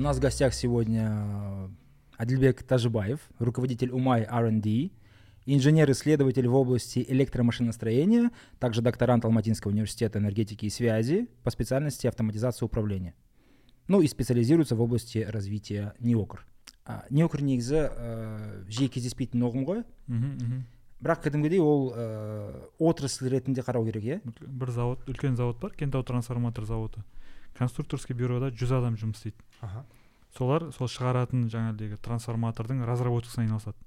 У нас в гостях сегодня Адильбек Тажибаев, руководитель Умай R&D, инженер-исследователь в области электромашиностроения, также докторант Алматинского университета энергетики и связи по специальности автоматизация управления. Ну и специализируется в области развития неокр. А, неокр негізі ә, жиі кездеспейтін ұғым ғой бірақ кәдімгідей ол ә, отрасль ретінде қарау керек иә бір завод үлкен завод бар кентау трансформатор заводы конструкторский бюрода жүз адам жұмыс істейді аха Солар сол шығаратын жаңағыдегі трансформатордың разработкасына айналысады.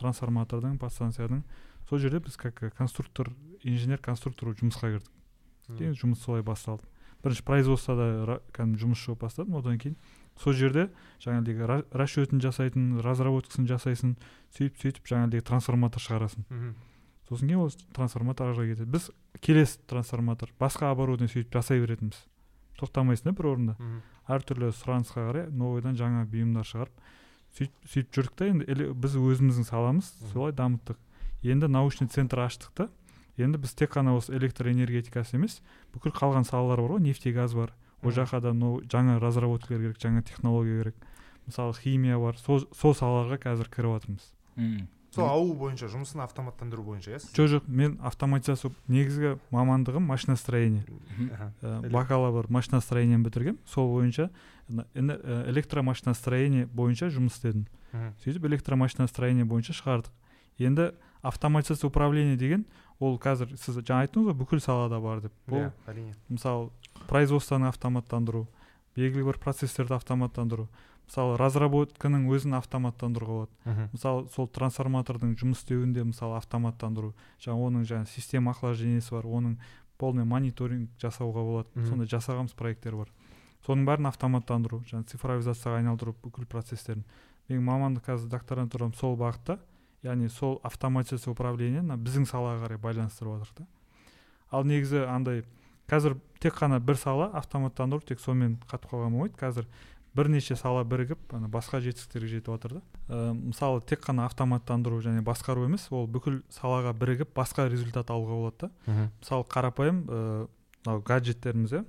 Трансформатордың подстанцияның. Сол жерде біз как конструктор инженер конструктор болып жұмысқа кірдік. Кейін жұмыс солай басталды. Бірінші производствода кәдімгі жұмысшы болып бастадым одан кейін сол жерде жаңағыдегі ра- расчетін жасайтын разработкасын жасайсың сөйтіп сөйтіп жаңағыдегі трансформатор шығарасың. Сосын кейін ол трансформатор ары кетеді. Біз келесі трансформатор басқа оборудование сөйтіп жасай беретінбіз. Тоқтамайсың да бір орында. Әртүрлі сұранысқа қарай новыйдан жаңа бұйымдар шығарып сөйтіп сөйтіп жүрдік та енді біз өзіміздің саламыз солай дамыттық. Енді научный центр аштық та. Енді біз тек қана осы электроэнергетикасы емес бүкіл қалған салалар бар ғой нефтегаз бар. Ол жаққа да но- жаңа разработкалар керек жаңа технология керек. Мысалы химия бар сол сол салаларға қазір кіріп жатырмыз. М. сол ауыл бойынша жұмысын автоматтандыру бойынша иә жоқ жоқ мен автоматизация негізгі мамандығым машиностроение. Эле- бакалавр машиностроениені бітіргенмін сол бойынша ә, электромашиностроение бойынша жұмыс істедім. Сөйтіп электромашиностроение бойынша шығардық. Енді автоматизация управление деген ол қазір сіз жаңа айттыңыз ғой бүкіл салада бар деп. Бұл иә әрине. мысалы производствоны автоматтандыру белгілі бір процесстерді автоматтандыру мысалы разработканың өзін автоматтандыруға болады. Мысалы сол трансформатордың жұмыс істеуінде мысалы автоматтандыру жаңа оның жаңа система охлаждениесі бар оның полный мониторинг жасауға болады. Сондай жасағанбыз проекттер бар. Соның бәрін автоматтандыру жаңа цифровизацияға айналдыру бүкіл процесстерін менің мамандық қазір докторантурам сол бағытта яғни сол автоматизация управление мына біздің салаға қарай байланыстырып жатыр да. Ал негізі андай қазір тек қана бір сала автоматтандыру тек сонымен қатып қалған болмайды. Қазір бірнеше сала бірігіп ана басқа жетістіктерге жетіп жатыр да. Ә, мысалы тек қана автоматтандыру және басқару емес ол бүкіл салаға бірігіп басқа результат алуға болады да. Мысалы қарапайым ыыы мынау гаджеттеріміз иә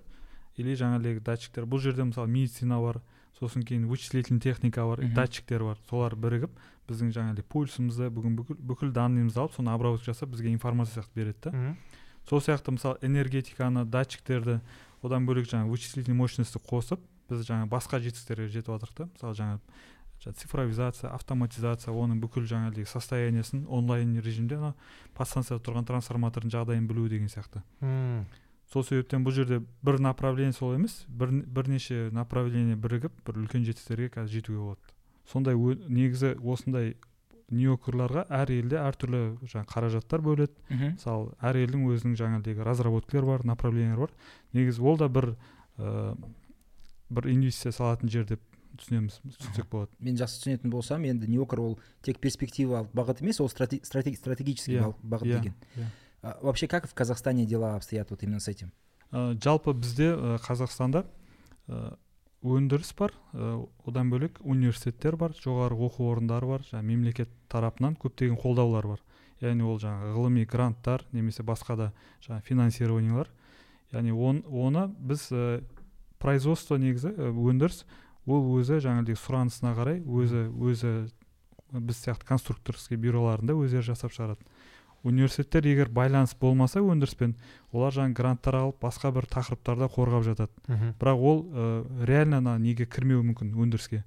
или жаңағыдегі датчиктер. Бұл жерде мысалы медицина бар сосын кейін вычислительный техника бар датчиктер бар. Солар бірігіп біздің жаңағыдей пульсымызды бүгін бүкіл бүкіл данныйымызды алып соны обработка жасап бізге информация сияқты береді да. Сол сияқты мысалы энергетиканы датчиктерді одан бөлек жаңағы вычислительный мощностьті қосып біз жаңа басқа жетістіктерге жетіп жатырмық та. Мысалы жаңа цифровизация автоматизация оның бүкіл жаңағыдегі состояниесін онлайн режимде ана подстанцияда тұрған трансформатордың жағдайын білу деген сияқты. М. сол себептен бұл жерде бір направление сол емес бір, бірнеше направление бірігіп бір үлкен жетістіктерге қазір жетуге болады. Сондай ө- негізі осындай неокрларға әр елде әртүрлі жаңағы қаражаттар бөледі. Мысалы әр елдің өзінің жаңағыдегі разработкалар бар направлениялар бар. Негізі ол да бір ә, бір инвестиция салатын жер деп түсінеміз түсінсек болады. Мен жақсы түсінетін болсам енді неокр ол тек перспективалық бағыт емес ол страте- стратег- стратегический Иә, бал- бағыт иә, деген. иә. А, вообще как в казахстане дела обстоят вот именно с этим? Ә, жалпы бізде ә, қазақстанда ә, өндіріс бар ә, одан бөлек университеттер бар жоғары оқу орындары бар жаңағы мемлекет тарапынан көптеген қолдаулар бар. Яғни ол жаңағы ғылыми гранттар немесе басқа да жаңағы финансированиялар. Яғни он, оны біз ә, производство негізі өндіріс ол өзі жаңағыдей сұранысына қарай өзі өзі біз сияқты конструкторский бюроларында өздері жасап шығарады. Университеттер егер байланыс болмаса өндіріспен олар жаңағы гранттар алып басқа бір тақырыптарда қорғап жатады. Мгм. бірақ ол ә, реально ана неге кірмеуі мүмкін өндіріске.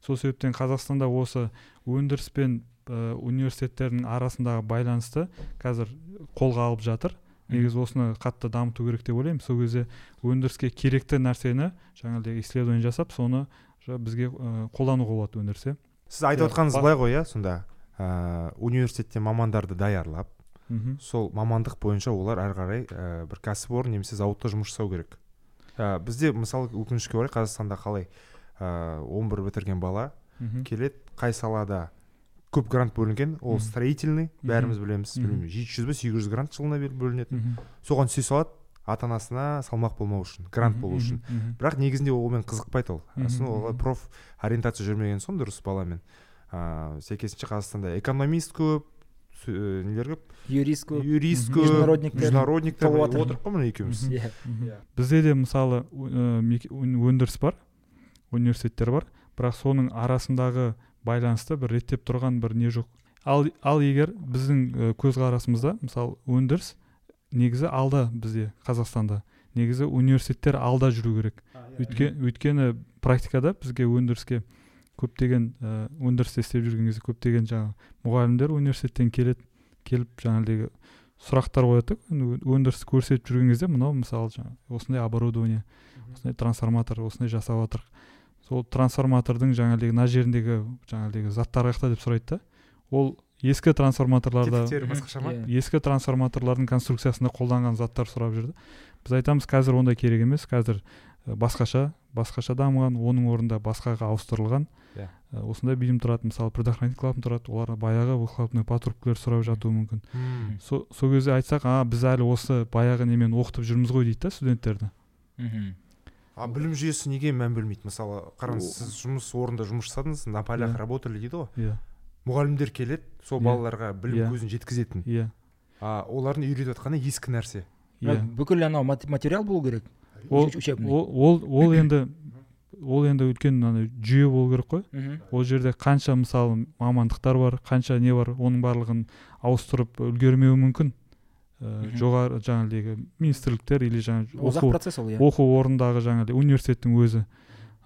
Сол себептен қазақстанда осы өндіріс пен ә, университеттердің арасындағы байланысты қазір қолға алып жатыр. Негізі осыны қатты дамыту керек деп ойлаймын. Сол кезде өндіріске керекті нәрсені жаңағыдай исследование жасап соны бізге қолдануға болады өндіріс иә сіз айтып отқаныңыз ба- былай ғой иә сонда. Ә, университетте мамандарды даярлап мхм. сол мамандық бойынша олар әрі қарай ә, бір кәсіпорын немесе зауытта жұмыс жасау керек. Ә, бізде мысалы өкінішке орай қазақстанда қалай ә, 11 бітірген бала келеді қай салада көп грант бөлінген ол строительный бәріміз білеміз білмеймін жеті жүз ба сегіз жүз грант жылына бөлінетін соған түсе салады ата анасына салмақ болмау үшін грант болу үшін. Бірақ негізінде олмен қызықпайды ол. Сосын мхм. проф ориентация жүрмеген соң дұрыс баламен. Ыыы сәйкесінше қазақстанда экономист көп ә, нелер көп? Юрист көп. Юрист көп Международниктер. международниктер отырық қой мына екеуміз. Иә. Иә. бізде де мысалы өн- өндіріс бар университеттер бар. Бірақ соның арасындағы байланысты бір реттеп тұрған бір не жоқ. Ал, ал егер біздің көзқарасымызда мысалы өндіріс негізі алда бізде қазақстанда. Негізі университеттер алда жүру керек. Иә. өйткені практикада бізге өндіріске көптеген ә, өндірісте істеп жүрген кезде көптеген жаңағы мұғалімдер университеттен келеді келіп жаңағыдегі сұрақтар қояды өндіріс көрсетіп жүрген кезде мынау мысалы жаңағы осындай оборудование осындай трансформатор осындай жасап жатыр сол трансформатордың жаңағыдегі мына жеріндегі жаңағыдегі заттар қаяқта деп сұрайды да. Ол ескі трансформаторларда басқаша ма? Иә. ескі трансформаторлардың конструкциясында қолданған заттар сұрап жүрді. Біз айтамыз қазір ондай керек емес. Қазір басқаша басқаша дамыған оның орнында басқаға ауыстырылған. Иә. Yeah. осындай бұйым тұрады мысалы предохранитель клапан тұрады. Олар баяғы выхлопной патрубкілер сұрап жатуы мүмкін. Hmm. сол со кезде айтсақ а біз әлі осы баяғы немен оқытып жүрміз ғой дейді да студенттерді. Мхм а білім жүйесі неге мән бөлмейді? Мысалы қараңыз сіз жұмыс орнында жұмыс жасадыңыз на полях yeah. работали дейді ғой? Иә. Мұғалімдер келеді сол балаларға білім көзін жеткізетін. Иә. А олардың үйретіп жатқаны ескі нәрсе. Иә. Бүкіл анау материал болу керек? Ол ол ол енді ол енді үлкен ана жүйе болу керек қой. Ол жерде қанша мысалы мамандықтар бар қанша не бар оның барлығын ауыстырып үлгермеуі мүмкін. Ә, жоғары жаңағыдегі министрліктер или жаңағы оқу процесс ол иә. оқу орнындағы жаңағыдай университеттің өзі.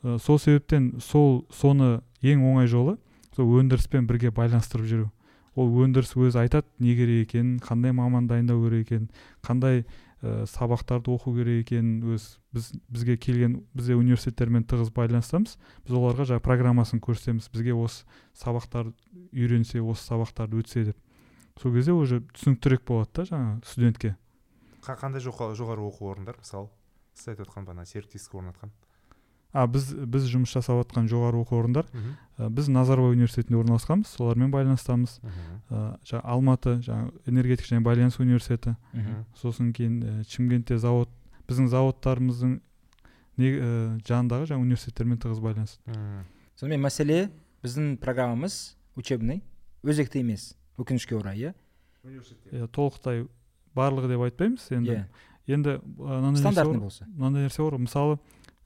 Ә, сол себептен сол соны ең оңай жолы сол өндіріспен бірге байланыстырып жүру. Ол өндіріс өзі айтады не керек екенін қандай маман дайындау керек екенін қандай ә, сабақтарды оқу керек екенін өз біз бізге келген бізде университеттермен тығыз байланысамыз біз оларға жаңағы программасын көрсетеміз бізге осы сабақтар үйренсе осы сабақтарды өтсе деп. Сол кезде уже түсініктірек болады да жаңағы студентке. Қандай жоғары оқу орындар? Мысалы сіз айтып отқан бағана серіктестік орнатқан а біз біз жұмыс жасап жатқан жоғары оқу орындар ә, біз назарбаев университетінде орналасқанбыз солармен байланыстамыз. Ә, жаңа алматы жаңа энергетика және байланыс университеті. Сосын кейін ә, шымкентте завод біздің заводтарымыздың не ә, жанындағы жаңағы университеттермен тығыз байланыс. Сонымен мәселе біздің программамыз учебный өзекті емес. Өкінішке орай иә? Иә толықтай барлығы деп айтпаймыз енді. Yeah. енді стандартный болса. мынандай нәрсе бар мысалы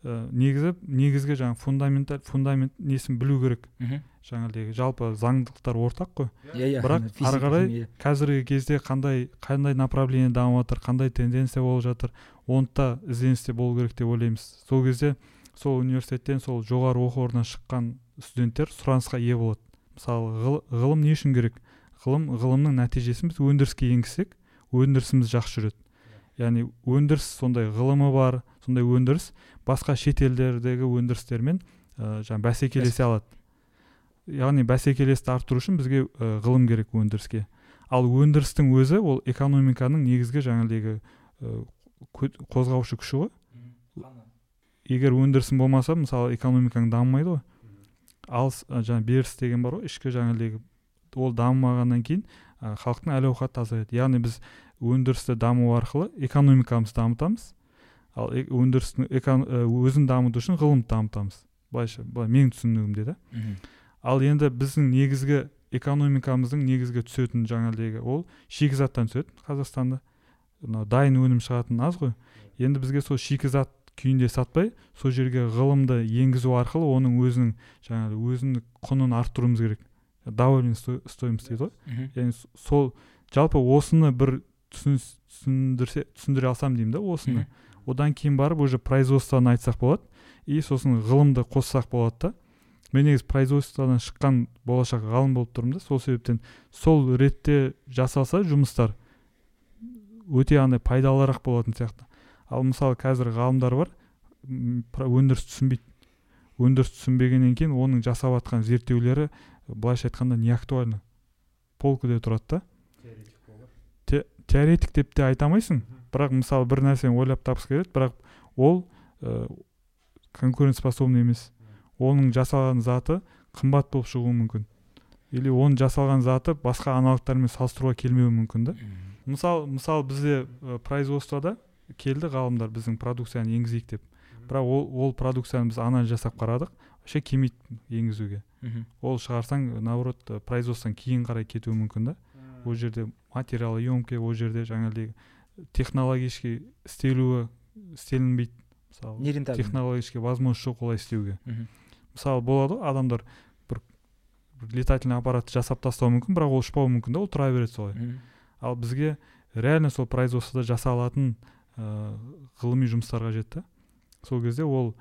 ә, негізі негізгі жаңағы фундаменталь фундамент несін білу керек. Мхм. Жаңағыдегі жалпы заңдылықтар ортақ қой. Иә иә. Бірақ ары қарай қазіргі кезде қандай қандай направление дамып жатыр қандай тенденция болып жатыр оны да ізденісте болу керек деп ойлаймыз. Сол кезде сол университеттен сол жоғары оқу орнынан шыққан студенттер сұранысқа ие болады. Мысалы ғылым не үшін керек? Ғылым ғылымның нәтижесін біз өндіріске енгізсек өндірісіміз жақсы жүреді. Яғни өндіріс сондай ғылымы бар сондай өндіріс басқа шетелдердегі өндірістермен ә, жаңағы бәсекелесе алады. Яғни бәсекелесті арттыру үшін бізге ә, ғылым керек өндіріске. Ал өндірістің өзі ол экономиканың негізгі жаңағыдегі ә, қозғаушы күші ғой. Егер өндірісің болмаса мысалы экономикаң дамымайды ғой. Ал жаңағы беріс деген бар ғой ішкі жаңағыдегі ол дамымағаннан кейін халықтың әл ауқаты азаяды. Яғни біз өндірісті даму арқылы экономикамызды дамытамыз ал өндірістің өзін дамыту үшін ғылымды дамытамыз. Былайша былай менің түсінігімде да ал енді біздің негізгі экономикамыздың негізгі түсетін жаңағыдегі ол шикізаттан түседі қазақстанда. Мынау дайын өнім шығатын аз ғой. Енді бізге сол шикізат күйінде сатпай сол жерге ғылымды енгізу арқылы оның өзінің жаңағы өзінің құнын арттыруымыз керек. Добавленная стоимость дейді ғой. Яғни сол жалпы осыны бір түсіндірсе түсіндіре алсам деймін да осыны. Одан кейін барып уже производствоны айтсақ болады. И сосын ғылымды қоссақ болады да. Мен негізі производстводан шыққан болашақ ғалым болып тұрмын да. Сол себептен сол ретте жасалса жұмыстар өте андай пайдалырақ болатын сияқты. Ал мысалы қазір ғалымдар бар өндіріс түсінбейді. Өндіріс түсінбегеннен кейін оның жасап жатқан зерттеулері былайша айтқанда не актуально? Полкіде тұрады да? Теоретик деп те айта алмайсың. Бірақ мысалы бір нәрсені ойлап тапқысы келеді бірақ ол ә, конкурентоспособный емес. Оның жасалған заты қымбат болып шығуы мүмкін. Или оның жасалған заты басқа аналогтармен салыстыруға келмеуі мүмкін да. Мысалы мысалы бізде ә, производствода келді ғалымдар біздің продукцияны енгізейік деп. Бірақ ол, ол продукцияны біз анализ жасап қарадық вообще келмейді енгізуге. Ол шығарсаң наоборот производстводан кейін қарай кетуі мүмкін да. Ол жерде материалы емкий ол жерде жаңағыдей технологический істелуі істелінбейді. Мысалы нерентабельно технологический возможность жоқ олай істеуге. Мхм. мысалы болады ғой адамдар бір, бір летательный аппаратты жасап тастауы мүмкін бірақ ол ұшпауы мүмкін да ол тұра береді солай. Ал бізге реально сол производствода жасалатын ә, ғылыми жұмыстар қажет та сол кезде ол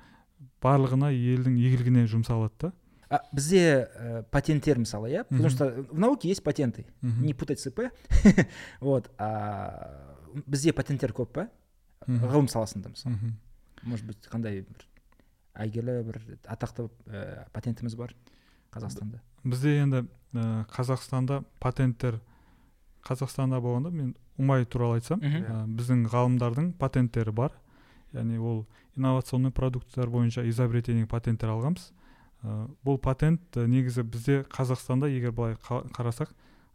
барлығына елдің игілігіне жұмсалады да. А бізде ә, патенттер мысалы иә? Потому что в науке есть патенты. Мгм. не путать с ИП. Вот а бізде патенттер көп па? Ғылым саласында мысалы. Может быть қандай бір әйгілі бір атақты ә, патентіміз бар қазақстанда? Бізде енді ә, қазақстанда патенттер қазақстанда болғанда мен умай туралы айтсам ә, біздің ғалымдардың патенттері бар. Яғни ол инновационный продукттар бойынша изобретение патенттер алғанбыз. Бұл патент ә, негізі бізде қазақстанда егер былай қа- қарасақ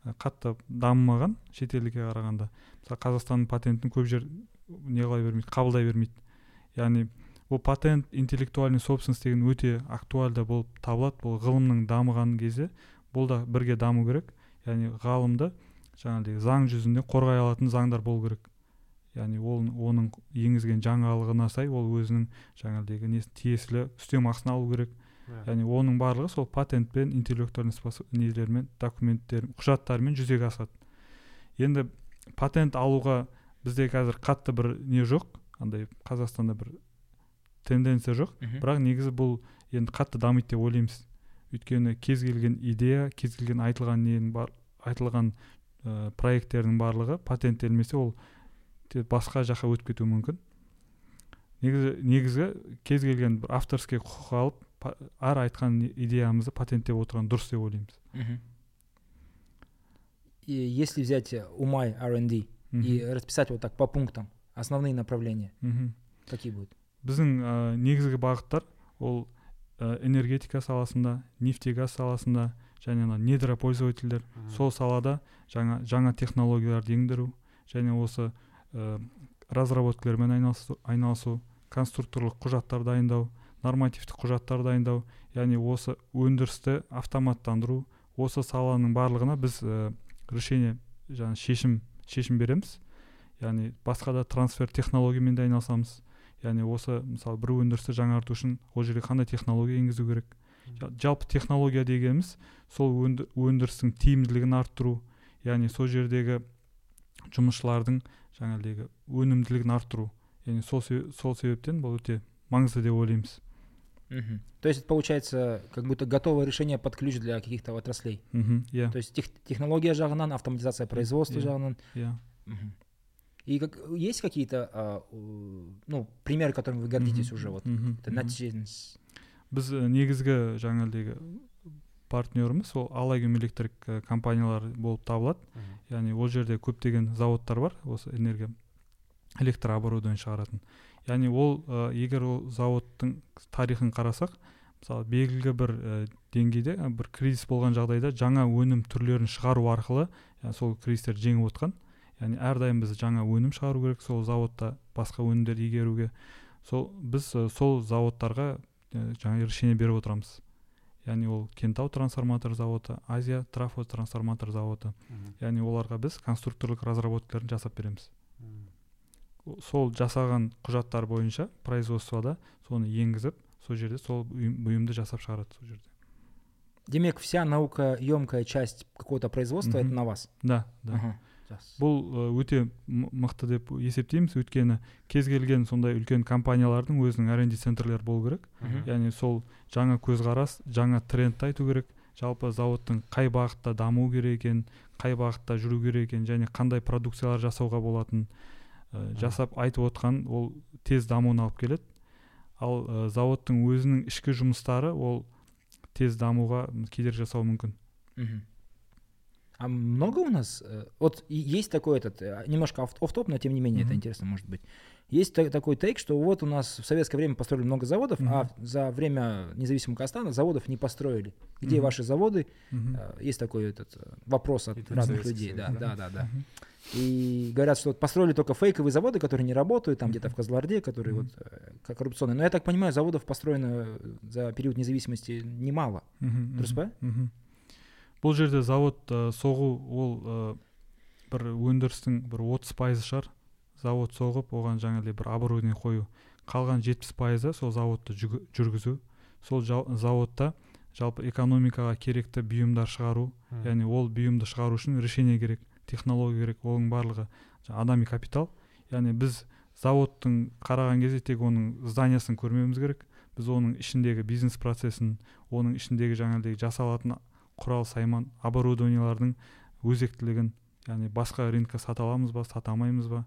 ә, қатты дамымаған шетелге қарағанда. Мысалы қазақстанның патентін көп жер не қыла бермейді қабылдай бермейді. Яғни бұл патент интеллектуальный собственность деген өте актуальды болып табылады. Бұл ғылымның дамыған кезде бұл да бірге даму керек. Яғни ғалымды жаңағыдай заң жүзінде қорғай алатын заңдар болу керек. Яғни ол оның енгізген жаңалығына сай ол өзінің жаңағыдегі несін тиесілі үстемақысын алу керек. Яғни оның барлығы сол патентпен интеллектуальный нелермен документтер құжаттармен жүзеге асады. Енді патент алуға бізде қазір қатты бір не жоқ андай қазақстанда бір тенденция жоқ. Бірақ негізі бұл енді қатты дамиды деп ойлаймыз. Өйткені кез келген идея кез келген айтылған ненің бар айтылған ә, проекттердің барлығы патенттелмесе ол басқа жаққа өтіп кетуі мүмкін. Негізі негізі кез келген бір авторский құқық алып әр айтқан идеямызды патенттеп отырған дұрыс деп ойлаймыз. Если взять э, Умай R&D и расписать вот так по пунктам основные направления, мхм какие будут? біздің ә, негізгі бағыттар ол ә, энергетика саласында нефтегаз саласында және ана недропользовательдер. Сол салада жаңа жаңа технологияларды ендіру және осы ә, разработкалармен айналысу, айналысу конструкторлық құжаттар дайындау нормативтік құжаттар дайындау яғни осы өндірісті автоматтандыру осы саланың барлығына біз ә, решение жаңа шешім шешім береміз. Яғни басқа да трансфер технологиямен де айналысамыз. Яғни осы мысалы бір өндірісті жаңарту үшін ол жерге қандай технология енгізу керек? Жа- жалпы технология дегеніміз сол өнді- өндірістің тиімділігін арттыру. Яғни сол жердегі жұмысшылардың жаңағыдегі өнімділігін арттыру. Яғни сол, сол себептен бұл өте маңызды деп ойлаймыз. Мгм. То есть это получается как будто готовое решение под ключ для каких-то отраслей. мхм иә То есть тех- технология жағынан, автоматизация производства Иә. жағынан. иә Мгм. И как, есть какие-то а, у- ну, примеры, которыми вы гордитесь Мгм, уже? Вот, мгм, это мгм. нәтижеңіз? біз ә, негізгі жаңағыдегі партнеріміз ол аллагем электрик ә, компаниялары болып табылады яғни ол жерде көптеген заводтар бар осы энергия электрооборудование шығаратын яғни ол ә, егер ол заводтың тарихын қарасақ мысалы белгілі бір ә, деңгейде ә, бір кризис болған жағдайда жаңа өнім түрлерін шығару арқылы ә, сол кризистерді жеңіп отқан яғни әрдайым біз жаңа өнім шығару керек сол заводта басқа өнімдерді игеруге. Сол біз ә, сол заводтарға ә, жаңа решение беріп отырамыз. Яғни ол кентау трансформатор заводы азия трафо трансформатор заводы яғни оларға біз конструкторлық разработкаларын жасап береміз. Сол жасаған құжаттар бойынша производствода соны енгізіп сол жерде сол бұйым- бұйымды жасап шығарады сол жерде. Демек, вся наукоемкая часть какого-то производства это на вас. да да. Бұл ә, өте мықты деп есептейміз. Өйткені кез келген сондай үлкен компаниялардың өзінің R&D центрлері болу керек. Яғни сол жаңа көзқарас жаңа трендті айту керек. Жалпы зауыттың қай бағытта даму керек екенін қай бағытта жүру керек екенін және қандай продукциялар жасауға болатынын ә, жасап айтып отқан ол тез дамуына алып келеді ал ә, зауыттың өзінің ішкі жұмыстары ол тез дамуға кедергі жасауы мүмкін. А много у нас? э, Вот есть такой этот, э, немножко оф- офф-топ, но тем не менее это интересно может быть. Есть та- такой тейк, что вот у нас в советское время построили много заводов, а Мгм. за время независимого Казахстана заводов не построили. Где Мгм. ваши заводы? Мгм. Э, Есть такой этот э, вопрос от Это разных Советский людей. Да, Союз, да, да, да. Мгм. И говорят, что вот построили только фейковые заводы, которые не работают, там где-то в Мгм. Козларде, которые Мгм. вот э, как коррупционные. Но я так понимаю, заводов построено э, за период независимости немало. мхм дұрыс мхм, па? мхм бұл жерде завод ә, соғу ол ә, бір өндірістің бір отыз пайызы шығар завод соғып оған жаңағыдай бір оборудование қою. Қалған жетпіс пайызы сол заводты жүргізу. Сол заводта жалпы экономикаға керекті бұйымдар шығару. Яғни ол бұйымды шығару үшін решение керек технология керек оның барлығы адами капитал. Яғни біз заводтың қараған кезде тек оның зданиясын көрмеуіміз керек. Біз оның ішіндегі бизнес процесін оның ішіндегі жаңағыдай жасалатын құрал сайман оборудованиялардың өзектілігін яғни басқа рынокқа сата аламыз ба сата алмаймыз ба?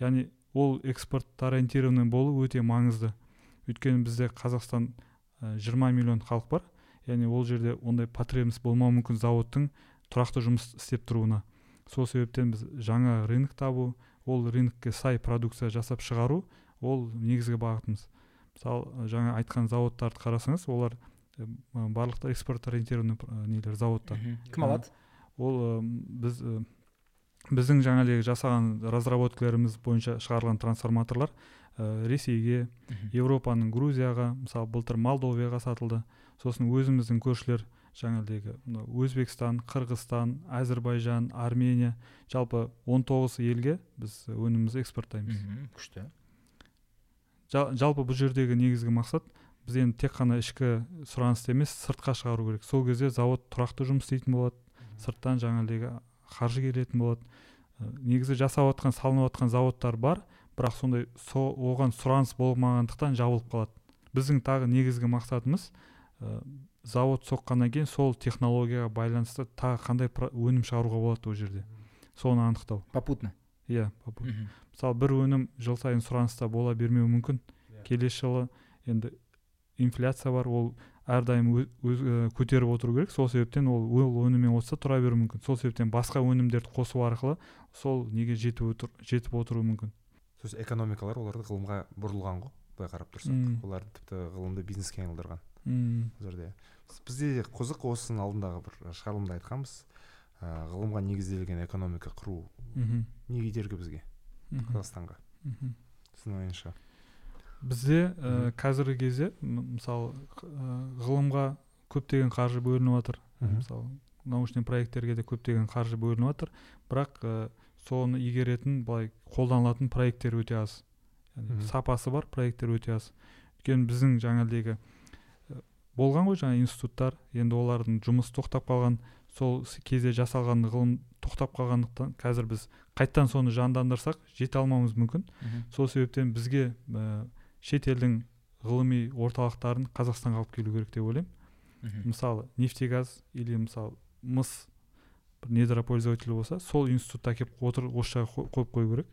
Яғни ол экспорт ориентированный болу өте маңызды. Өйткені бізде қазақстан жиырма миллион халық бар. Яғни ол жерде ондай потребность болмауы мүмкін заводтың тұрақты жұмыс істеп тұруына. Сол себептен біз жаңа рынок табу ол рынокке сай продукция жасап шығару ол негізгі бағытымыз. Мысалы жаңа айтқан заводтарды қарасаңыз олар барлықта экспорт ориентированный нелер заводтар кім алады? Ол біз біздің жаңағыдегі жасаған разработкаларымыз бойынша шығарылған трансформаторлар ә, ресейге еуропаның грузияға мысалы былтыр молдовияға сатылды. Сосын өзіміздің көршілер жаңағыдегі өзбекстан қырғызстан әзірбайжан армения жалпы 19 елге біз өнімімізді экспорттаймыз. Күшті. Жалпы бұл жердегі негізгі мақсат біз енді тек қана ішкі сұранысты емес сыртқа шығару керек. Сол кезде завод тұрақты жұмыс істейтін болады. Сырттан жаңағыдегі қаржы келетін болады. Негізі жасап жатқан салынып жатқан заводтар бар бірақ сондай со, оған сұраныс болмағандықтан жабылып қалады. Біздің тағы негізгі мақсатымыз ә, завод соққаннан кейін сол технологияға байланысты тағы қандай өнім шығаруға болады ол жерде. Соны анықтау. Попутно? Иә мысалы бір өнім жыл сайын сұраныста бола бермеуі мүмкін. Yeah. Иә. келесі жылы енді инфляция бар ол әрдайым өз, көтеріп отыру керек. Сол себептен ол ол өніммен қосса тұра беруі мүмкін. Сол себептен басқа өнімдерді қосу арқылы сол неге жетіп отыр жетіп отыруы мүмкін. Есть экономикалар оларды ғылымға бұрылған ғой былай қарап тұрсақ. Олар тіпті ғылымды бизнеске айналдырған бұл жерде бізде қызық осының алдындағы бір шығарылымда айтқанбыз. Ә, ғылымға негізделген экономика құру не кедергі бізге? Қазақстанға. Сіздің ойыңызша? Бізде ә, қазіргі кезде мысалы ә, ғылымға көптеген қаржы бөлініп жатыр. Мысалы научный проекттерге де көптеген қаржы бөлініп жатыр. Бірақ ә, соны игеретін былай қолданылатын проекттер өте аз. Яғни сапасы бар проекттер өте аз. Өйткені біздің жаңағыдегі болған ғой жаңа институттар. Енді олардың жұмысы тоқтап қалған. Сол кезде жасалған ғылым тоқтап қалғандықтан қазір біз қайттан соны жандандырсақ жете алмауымыз мүмкін. Сол себептен бізге ә, шетелдің ғылыми орталықтарын қазақстанға алып келу керек деп ойлаймын. Мысалы нефтегаз или мысалы мыс бір недропользователь болса сол институтта әкеліп отыр осы жаққа қойып қою керек.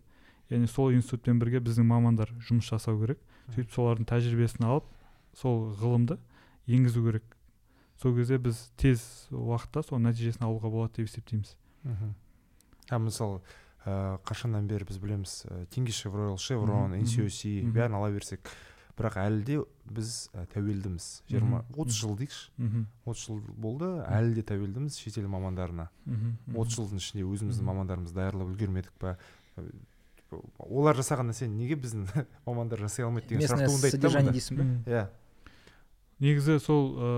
Яғни сол институтпен бірге біздің мамандар жұмыс жасау керек. Сөйтіп солардың тәжірибесін алып сол ғылымды енгізу керек. Сол кезде біз тез уақытта сол нәтижесін алуға болады деп есептейміз. А мысалы ә, қашаннан бері біз білеміз ә, шевройл шеврон нсоси бәрін ала берсек. Бірақ әлі де біз ә, тәуелдіміз. Жиырма отыз жыл дейікші. Отыз жыл болды әлі де тәуелдіміз шетел мамандарына. Отыз жылдың ішінде өзіміздің мамандарымызды даярлап үлгермедік па олар жасаған нәрсені неге біздің мамандар жасай алмайды деген сұрақ туындайды дейсің ба иә. Негізі сол ә,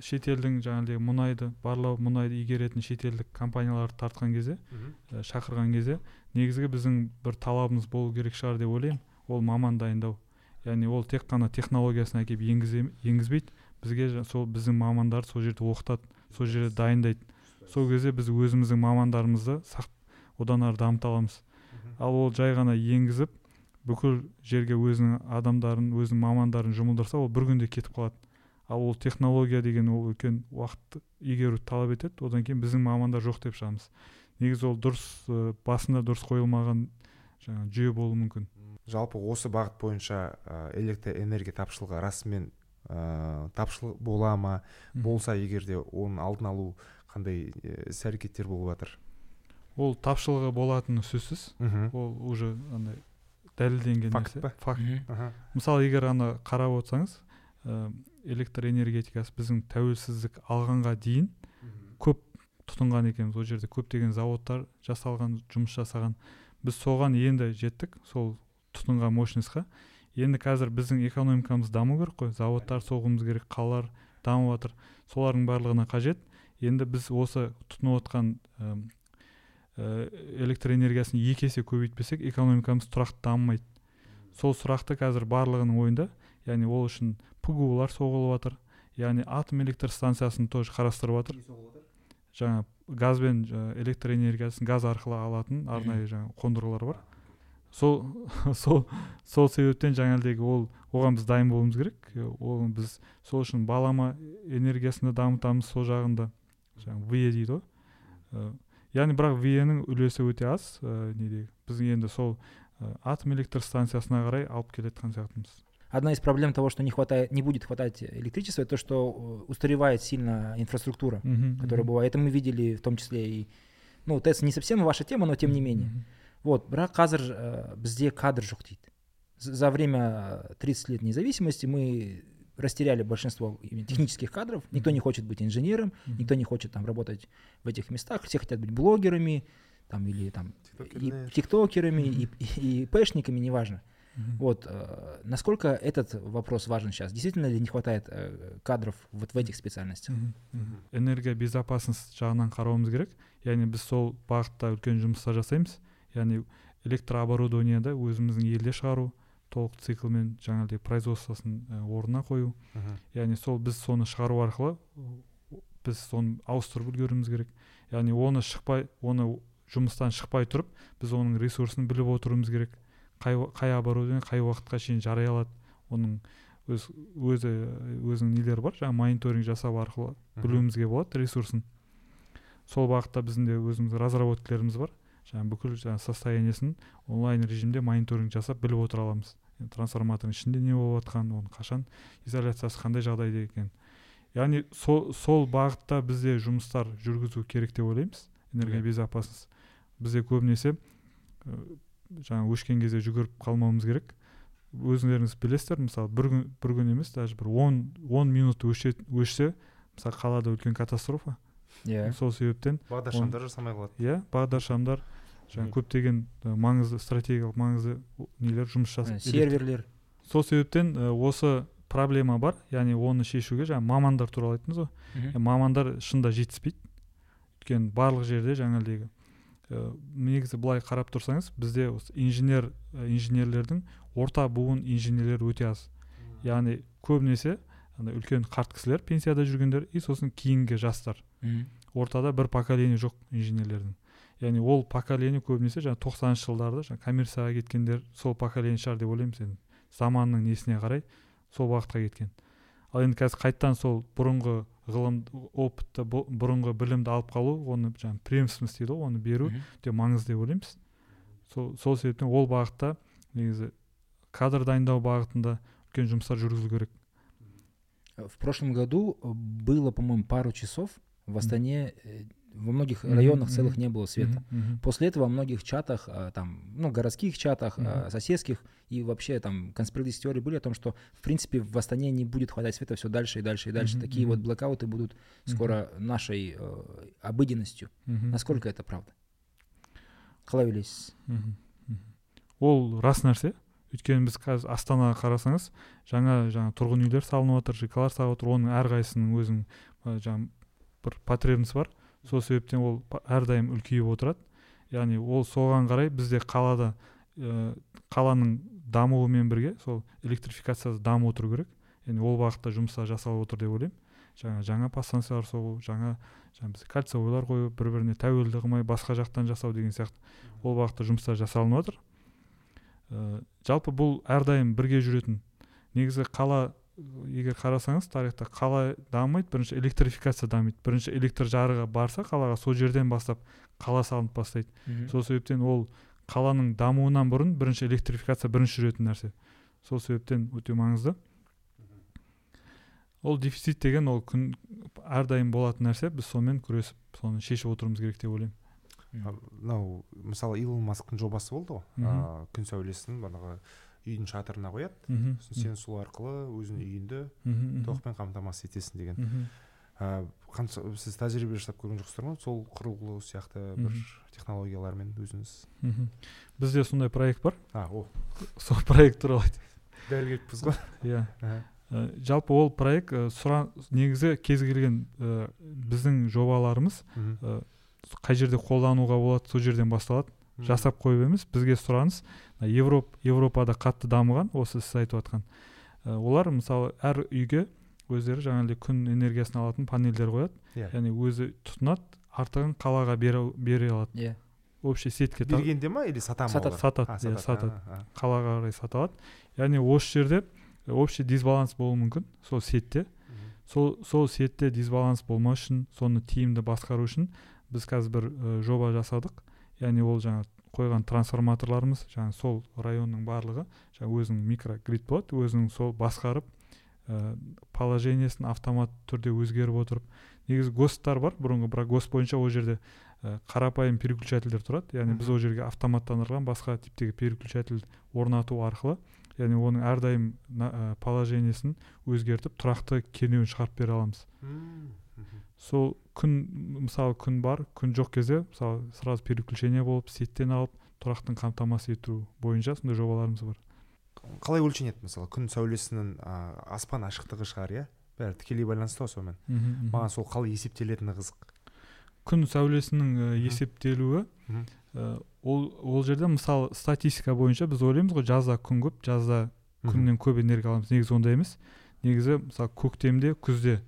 шетелдің жаңағыдай мұнайды барлау мұнайды игеретін шетелдік компанияларды тартқан кезде ә, шақырған кезде негізгі біздің бір талабымыз болу керек шығар деп ойлаймын. Ол маман дайындау. Яғни ол тек қана технологиясын әкеліп енгізе, енгізбейді. Бізге сол біздің мамандар сол жерде оқытады сол жерде дайындайды. Сол кезде біз өзіміздің мамандарымызды сақ, одан ары дамыта аламыз. Ал ол жай ғана енгізіп бүкіл жерге өзінің адамдарын өзінің мамандарын жұмылдырса ол бір күнде кетіп қалады. Ал ол технология деген ол үлкен уақыт игеруді талап етеді. Одан кейін біздің мамандар жоқ деп шығамыз. Негізі ол дұрыс ә, басында дұрыс қойылмаған жаңа жүйе болуы мүмкін. Жалпы осы бағыт бойынша ә, электр энергия тапшылығы расымен ә, тапшылық бола ма? Болса егер де оның алдын алу қандай іс әрекеттер болып жатыр? Ол тапшылығы болатыны сөзсіз. Ол уже андай дәлелденген факт па? Факт. Мысалы егер ана қарап отырсаңыз электр энергетикасы біздің тәуелсіздік алғанға дейін көп тұтынған екенбіз ол жерде көптеген заводтар жасалған жұмыс жасаған. Біз соған енді жеттік сол тұтынған мощностьқа. Енді қазір біздің экономикамыз даму керек қой заводтар соғуымыз керек қалалар дамып жатыр солардың барлығына қажет. Енді біз осы тұтынып отқан ә, электр энергиясын екі есе көбейтпесек экономикамыз тұрақты дамымайды. Сол сұрақты қазір барлығының ойында. Яғни ол үшін пгулар соғылып жатыр яғни атом электр станциясын тоже қарастырып жатыр жаңа газбен электр энергиясын газ арқылы алатын арнайы жаңа қондырғылар бар. Сол сол сол себептен жаңағыдегі ол оған біз дайын болуымыз керек. Ол біз сол үшін балама энергиясын да дамытамыз сол жағында. Жаңағы ве дейді ғой. Яғни бірақ венің үлесі өте аз. Ә, неде біз енді сол атом электр станциясына қарай алып келе жатқан сияқтымыз. одна из проблем того, что не хватает, не будет хватать электричества, это то, что устаревает сильно инфраструктура, uh-huh, которая uh-huh. бывает. Это мы видели в том числе и, ну, ТЭЦ не совсем ваша тема, но тем не менее. Uh-huh. Вот, бірақ қазір ә, бізде кадр жоқ дейді. За время 30 лет независимости мы растеряли большинство технических кадров. Никто не хочет быть инженером, mm-hmm. никто не хочет там работать в этих местах. Все хотят быть блогерами, там или там и тиктокерами, mm-hmm. и, и, и пэшниками, неважно. Mm-hmm. Вот э, насколько этот вопрос важен сейчас? Действительно ли не хватает э, кадров вот в этих специальностях? Mm-hmm. энергия безопасность жағынан қарауымыз керек яғни біз сол бағытта үлкен жұмыстар жасаймыз яғни электрооборудованияда өзіміздің елде шығару толық циклмен жаңағыдай производствосын орнына қою яғни сол біз соны шығару арқылы біз соны ауыстырып үлгеруіміз керек яғни оны шықпай оны жұмыстан шықпай тұрып біз оның ресурсын біліп отыруымыз керек қай, қай оборудование қай уақытқа шейін жарай алады оның өз өзі өзінің нелері бар жаңағы мониторинг жасау арқылы білуімізге болады ресурсын. Сол бағытта біздің де өзіміздің разработкаларымыз бар жаңағы бүкіл жаңағы состояниесін онлайн режимде мониторинг жасап біліп отыра аламыз. Трансформатордың ішінде не болып жатқанын оның қашан изоляциясы қандай жағдайда екенін. Яғни сол, сол бағытта бізде жұмыстар жүргізу керек деп ойлаймыз энергия безопасность. Бізде көбінесе ә, жаңа өшкен кезде жүгіріп қалмауымыз керек. Өзіңдеріңіз білесіздер мысалы бір күн бір күн емес даже бір он он минут өшсе өшсе мысалы қалада үлкен катастрофа. Иә. Yeah. сол себептен бағдаршамдар жасамай қалады. Иә бағдаршамдар жаңағы көптеген маңызды стратегиялық маңызды нелер жұмыс жасайды серверлер. Сол себептен осы проблема бар. Яғни оны шешуге жаңа мамандар туралы айттыңыз ғой. Мамандар шынында жетіспейді. Өйткені барлық жерде жаңағыдегі негізі былай қарап тұрсаңыз бізде осы инженер инженерлердің орта буын инженерлер өте аз. Яғни көбінесе андай үлкен қарт кісілер пенсияда жүргендер и сосын кейінгі жастар. Ортада бір поколение жоқ инженерлердің. Яғни ол поколение көбінесе жаңағы тоқсаныншы жылдарда жаңағы коммерцияға кеткендер сол поколение шығар деп ойлаймыз енді заманның несіне қарай сол бағытқа кеткен. Ал енді қазір қайтадан сол бұрынғы ғылым опытты бұрынғы білімді алып қалу оны жаңағы преемственность дейді ғой оны беру өте маңызды деп ойлаймыз. Сол сол себептен ол бағытта негізі кадр дайындау бағытында үлкен жұмыстар жүргізілу керек. В прошлом году было по моему пару часов в астане во многих mm-hmm. районах целых не было света. Mm-hmm. После этого во многих чатах, а, там, ну, городских чатах, mm-hmm. соседских и вообще там конспирологические теории были о том, что в принципе в Астане не будет хватать света все дальше и дальше и дальше. Mm-hmm. Такие mm-hmm. вот блокауты будут скоро mm-hmm. нашей э, обыденностью. Mm-hmm. Насколько это правда? қалай ойлайсыз ол рас нәрсе өйткені біз қазір астанаға қарасаңыз жаңа жаңа тұрғын үйлер салынып жатыр жкалар салып жатыр оның әрқайсысының өзінің жаңағы бір потребность бар сол себептен ол әрдайым үлкейіп отырады. Яғни ол соған қарай бізде қалада ә, қаланың дамуымен бірге сол электрификация дамып отыру керек. Яғни ол бағытта жұмыстар жасалып отыр деп ойлаймын. Жаңа жаңа подстанциялар соғу жаңа жаңа біз кольцевойлар қою бір біріне тәуелді қылмай басқа жақтан жасау деген сияқты ол бағытта жұмыстар жасалынып жатыр ә, жалпы бұл әрдайым бірге жүретін негізі қала егер қарасаңыз тарихта қала дамымайды бірінші электрификация дамиды. Бірінші электр жарығы барса қалаға сол жерден бастап қала салынып бастайды. Сол себептен ол қаланың дамуынан бұрын бірінші электрификация бірінші жүретін нәрсе. Сол себептен өте маңызды. Ол дефицит деген ол күн әрдайым болатын нәрсе. Біз сонымен күресіп соны шешіп отыруымыз керек деп ойлаймын. Мынау мысалы илон масктың жобасы болды ғой. Күн сәулесін бағанағы үйдің шатырына қояды. Сосын сен сол арқылы өзіңнің үйіңді тоқпен қамтамасыз етесің деген. Қанша сіз тәжірибе жасап көрген жоқсыздар ма? Сол құрылғы сияқты бір технологиялармен өзіңіз? Бізде сондай проект бар. А о. Сол проект туралы дәл келіппіз ғой. Иә. Жалпы ол проект сұра негізі кез келген біздің жобаларымыз қай жерде қолдануға болады сол жерден басталады. Жасап қойып емес бізге сұраныс. Европ европада қатты дамыған осы сіз айтып жатқан ә, олар мысалы әр үйге өздері жаңағыдай күн энергиясын алатын панельдер қояды. Иә. Яғни өзі тұтынады артығын қалаға бере, бере алады. Иә. Общий сетке бергенде ма или сата ма Сатады. сатады иә сатады. қалаға қарай сата алады яғни осы жерде общий дисбаланс болуы мүмкін сол сетте. Сол сол сетте дисбаланс болмау үшін соны тиімді басқару үшін біз қазір бір ә, жоба жасадық. Яғни ол жаңа қойған трансформаторларымыз жаңа сол районның барлығы жаңа өзінің микрогрид болады өзінің сол басқарып ә, положениесін автомат түрде өзгеріп отырып негізі госттар бар бұрынғы бірақ гост бойынша ол жерде ә, қарапайым переключательдер тұрады. Яғни біз ол жерге автоматтандырылған басқа типтегі переключатель орнату арқылы яғни оның әрдайым ә, положениесін өзгертіп тұрақты кернеуін шығарып бере аламыз. Сол күн мысалы күн бар күн жоқ кезде мысалы сразу переключение болып сеттен алып тұрақтың қамтамасыз ету бойынша сондай жобаларымыз бар. Қалай өлшенеді мысалы? Күн сәулесінің а, аспан ашықтығы шығар иә? Бәрі тікелей байланысты ғой сонымен маған сол қалай есептелетіні қызық. Күн сәулесінің ә, Мгм. есептелуі ә, ол ол жерде мысалы статистика бойынша біз ойлаймыз ғой жазда күн көп жазда күннен көп энергия аламыз. Негізі ондай емес. Негізі мысалы көктемде күзде.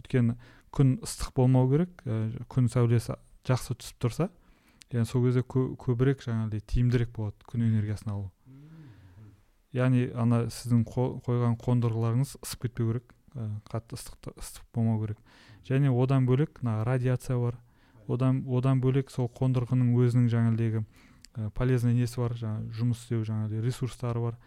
Өйткені күн ыстық болмау керек ә, күн сәулесі жақсы түсіп тұрса яғни сол кезде кө- көбірек жаңағыдай тиімдірек болады күн энергиясын алу. Яғни ана сіздің қо- қойған қондырғыларыңыз ысып кетпеу керек ә, қатты ыстық ыстық болмау керек. Және одан бөлек мына радиация бар. Одан одан бөлек сол қондырғының өзінің жаңағыдегі ә, полезный несі бар жаңағы жұмыс істеу жаңағыдай ресурстары бар.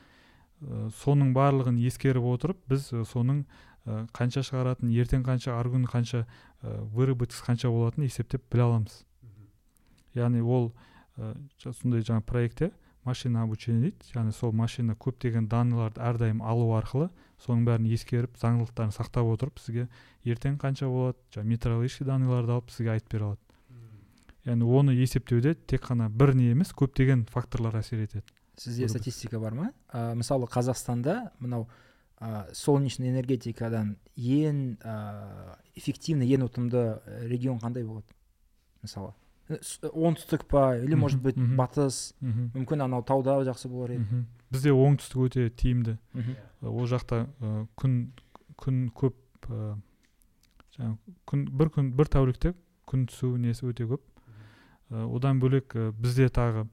Ә, соның барлығын ескеріп отырып біз соның қанша шығаратын ертең қанша арғы күні қанша ә, выработкасы қанша болатынын есептеп біле аламыз. Яғни ол ә, сондай жаңа проектте машина обучение дейді. Яғни сол машина көптеген данныйларды әрдайым алу арқылы соның бәрін ескеріп заңдылықтарын сақтап отырып сізге ертең қанша болады жаңағы метеорологический данныйларды алып сізге айтып бере алады. Яғни оны есептеуде тек қана бір не емес көптеген факторлар әсер етеді. Сізде статистика бар ма? Ә, мысалы қазақстанда мынау ә, солнечный энергетикадан ең ә, эффективный ең ұтымды регион қандай болады мысалы. Э, оңтүстік па или может быть батыс? Мүмкін анау тауда жақсы болар еді. Бізде оңтүстік өте тиімді. Мхм. ол жақта ә, күн күн көп ә, жаңағы күн бір күн бір тәулікте күн түсу несі өте көп. Ә, одан бөлек ә, бізде тағы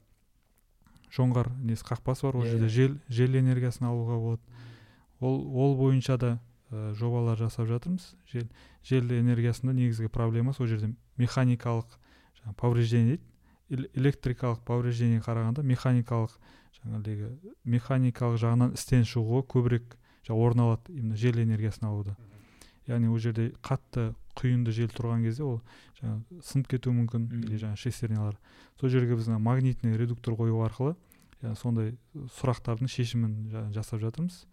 жоңғар несі қақпасы бар ол Иә, жерде иә. жел жел энергиясын алуға болады. Ол ол бойынша да ә, жобалар жасап жатырмыз. Жел жел энергиясында негізгі проблема сол жерде механикалық жаңағы повреждение дейді. Эл- электрикалық повреждениеге қарағанда механикалық жаңағыдегі механикалық жағынан істен шығуға көбірек орын алады именно жел энергиясын алуда. Яғни ол жерде қатты құйынды жел тұрған кезде ол жаңағы сынып кетуі мүмкін или жаңағы шестернялар. Сол жерге біз магнитный редуктор қою арқылы сондай сұрақтардың шешімін жа- жасап жатырмыз.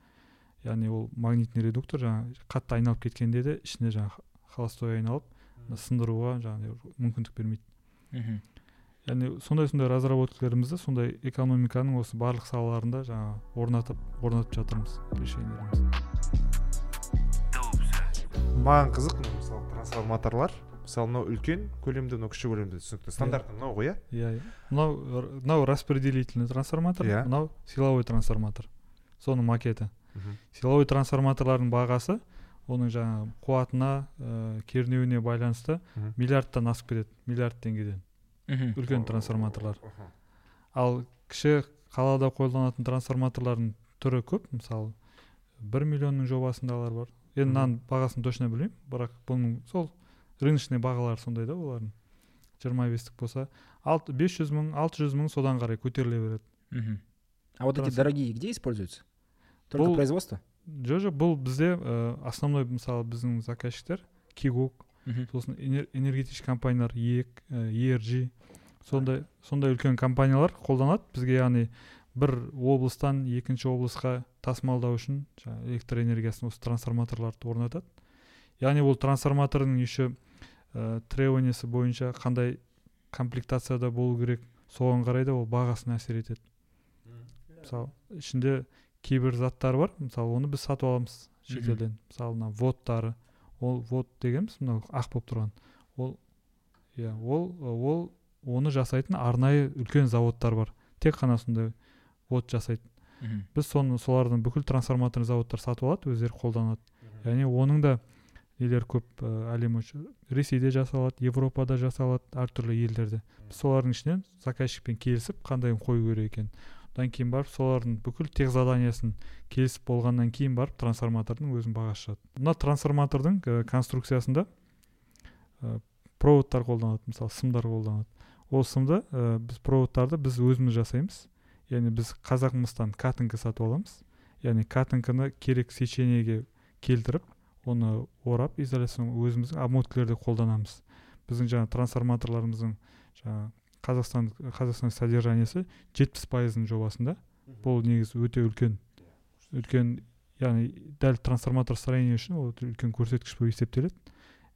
Яғни ол магнитный редуктор жаңағы қатты айналып кеткенде де ішіне жаңағы холостой айналып сындыруға жаңағыдай мүмкіндік бермейді. Мхм. яғни сондай сондай разработкаларымызды сондай экономиканың осы барлық салаларында жаңағы орнатып орнатып жатырмыз решениелерімізді маған қызық мынау мысалы трансформаторлар. Мысалы мынау үлкен көлемді мынау кіші көлемді түсінікті. Стандарты мынау ғой иә? Иә иә. Мынау мынау распределительный трансформатор Иә. мынау силовой трансформатор. Соның макеті. Силовой трансформаторлардың бағасы оның жаңағы қуатына ә, кернеуіне байланысты миллиардтан асып кетеді миллиард теңгеден. Мхм. үлкен трансформаторлар. Ал кіші қалада қолданатын трансформаторлардың түрі көп. Мысалы бір миллионның жобасындағылар бар. Енді мынаның бағасын точно білмеймін бірақ бұның сол рыночный бағалары сондай да олардың. жиырма бестік болса алты бес жүз мың алты жүз мың содан қарай көтеріле береді. Мгм. а вот эти дорогие где используются? Только Бұл- производство? Жоқ жоқ бұл бізде ә, основной мысалы біздің заказчиктер кигок Мгм. сосын энер- энергетический компаниялар ек erg сондай сондай үлкен компаниялар қолданады. Бізге яғни бір облыстан екінші облысқа тасымалдау үшін жаңағы электр энергиясын осы трансформаторларды орнатады. Яғни ол трансформатордың еще ә, требованиесі бойынша қандай комплектацияда болу керек соған қарай да ол бағасына әсер етеді. Мысалы ішінде кейбір заттар бар. Мысалы оны біз сатып аламыз шетелден. Мысалы мына водтары ол вод дегеніміз мынау ақ болып тұрған. Ол иә ол ол оны жасайтын арнайы үлкен заводтар бар. Тек қана сондай от жасайды біз соны солардың бүкіл трансформаторный заводтар сатып алады өздері қолданады. Яғни оның да нелер көп ә, әлем ресейде жасалады европада жасалады әртүрлі елдерде. Біз солардың ішінен заказчикпен келісіп қандай қою керек екен одан кейін барып солардың бүкіл тех заданиесін келісіп болғаннан кейін барып трансформатордың өзінің бағасы шығады мына трансформатордың ә, конструкциясында ә, проводтар қолданады мысалы сымдар қолданады. Ол сымды ә, біз проводтарды біз өзіміз жасаймыз. Яғни біз қазақмыстан катынка сатып аламыз. Яғни катынканы керек сечениеге келтіріп оны орап изоляцияны өзіміздің обмоткілерде қолданамыз. Біздің жаңағы трансформаторларымыздың жаңағы қазақстан қазақстан содержаниесі жетпіс пайыздың жобасында. Бұл негізі өте үлкен үлкен яғни дәл трансформатор строение үшін ол үлкен көрсеткіш болып есептеледі.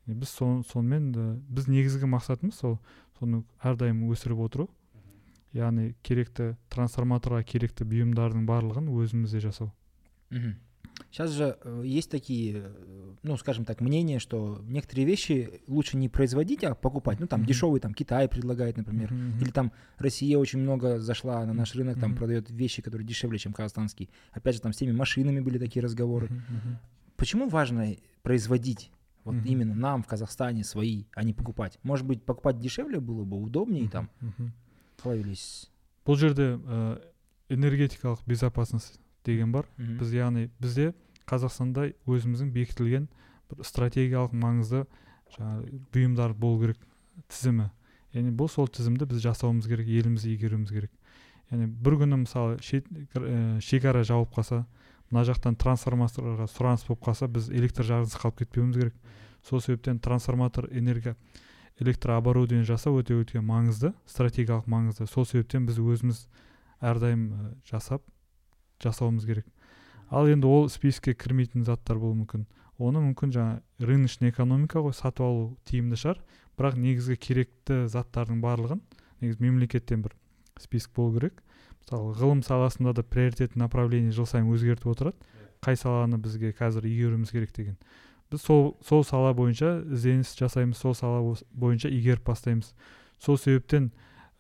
Біз сон, сонымен біз негізгі мақсатымыз сол соны әрдайым өсіріп отыру. Яғни керекті трансформаторға керекті бұйымдардың барлығын өзімізде жасау. Мхм. Сейчас же э, есть такие, э, ну, скажем так, мнения, что некоторые вещи лучше не производить, а покупать. Ну, там mm-hmm. дешевый, там Китай предлагает, например, mm-hmm. или там Россия очень много зашла на наш рынок, там mm-hmm. продает вещи, которые дешевле, чем казахстанский. Опять же, там с теми машинами были такие разговоры. Mm-hmm. Почему важно производить вот mm-hmm. именно нам в Казахстане свои, а не покупать? Может быть, покупать дешевле было бы удобнее mm-hmm. там? Қалай бұл жерде ә, энергетикалық безопасность деген бар. Біз яғни бізде қазақстанда өзіміздің бекітілген бір стратегиялық маңызды жаңағы бұйымдар болу керек тізімі. Яғни бұл сол тізімді біз жасауымыз керек еліміз игеруіміз керек. Яғни бір күні мысалы ә, шекара жауып қалса мына жақтан трансформаторға сұраныс болып қалса біз электр жарығынсыз қалып кетпеуіміз керек. Сол себептен трансформатор энергия электрооборудование жасау өте өте маңызды стратегиялық маңызды. Сол себептен біз өзіміз әрдайым жасап жасауымыз керек. Ал енді ол списокке кірмейтін заттар болуы мүмкін. Оны мүмкін жаңа рыночный экономика ғой сатып алу тиімді шығар. Бірақ негізгі керекті заттардың барлығын негізі мемлекеттен бір список болу керек. Мысалы ғылым саласында да приоритетный направление жыл сайын өзгертіп отырады. Қай саланы бізге қазір игеруіміз керек деген. Біз сол сол сала бойынша ізденіс жасаймыз сол сала бойынша игеріп бастаймыз. Сол себептен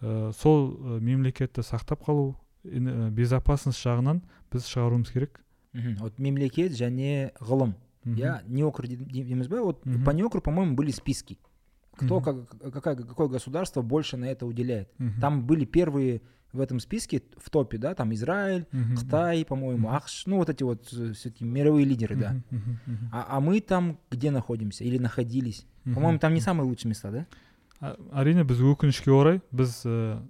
ә, сол мемлекетті сақтап қалу безопасность жағынан біз шығаруымыз керек мхм вот мемлекет және ғылым иә неокр дейміз ба вот по неокру по моему были списки кто как, какая, какое государство больше на это уделяет там были первые в этом списке в топе, да, там Израиль, Китай, по-моему, Ахш, ну вот эти вот э, все-таки мировые лидеры, да. А, а мы там где находимся или находились? По-моему, там не самые лучшие места, да? әрине біз өкінішке орай біз ә,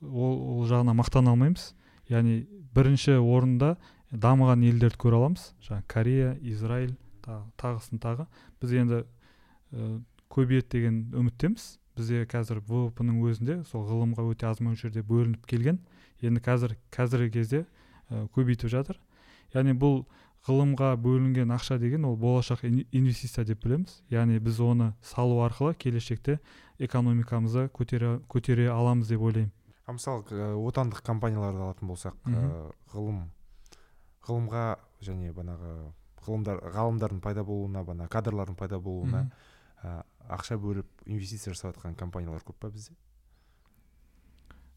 ол, ол жағынан мақтана алмаймыз Яғни бірінші орында дамыған елдерді көре аламыз. Жаңағы корея израиль тағы тағысын тағы. Біз енді ә, көбейеді деген үміттеміз. Бізде қазір ввп ның өзінде сол ғылымға өте аз мөлшерде бөлініп келген. Енді қазір қазіргі кезде ә, көбейтіп жатыр. Яғни бұл ғылымға бөлінген ақша деген ол болашақ инвестиция деп білеміз. Яғни біз оны салу арқылы келешекте экономикамызды көтере, көтере аламыз деп ойлаймын. А мысалы отандық компанияларды алатын болсақ ә, ғылым ғылымға және банағы ғылымдар ғалымдардың пайда болуына бана кадрлардың пайда болуына ә, ақша бөліп инвестиция жасап жатқан компаниялар көп па бізде?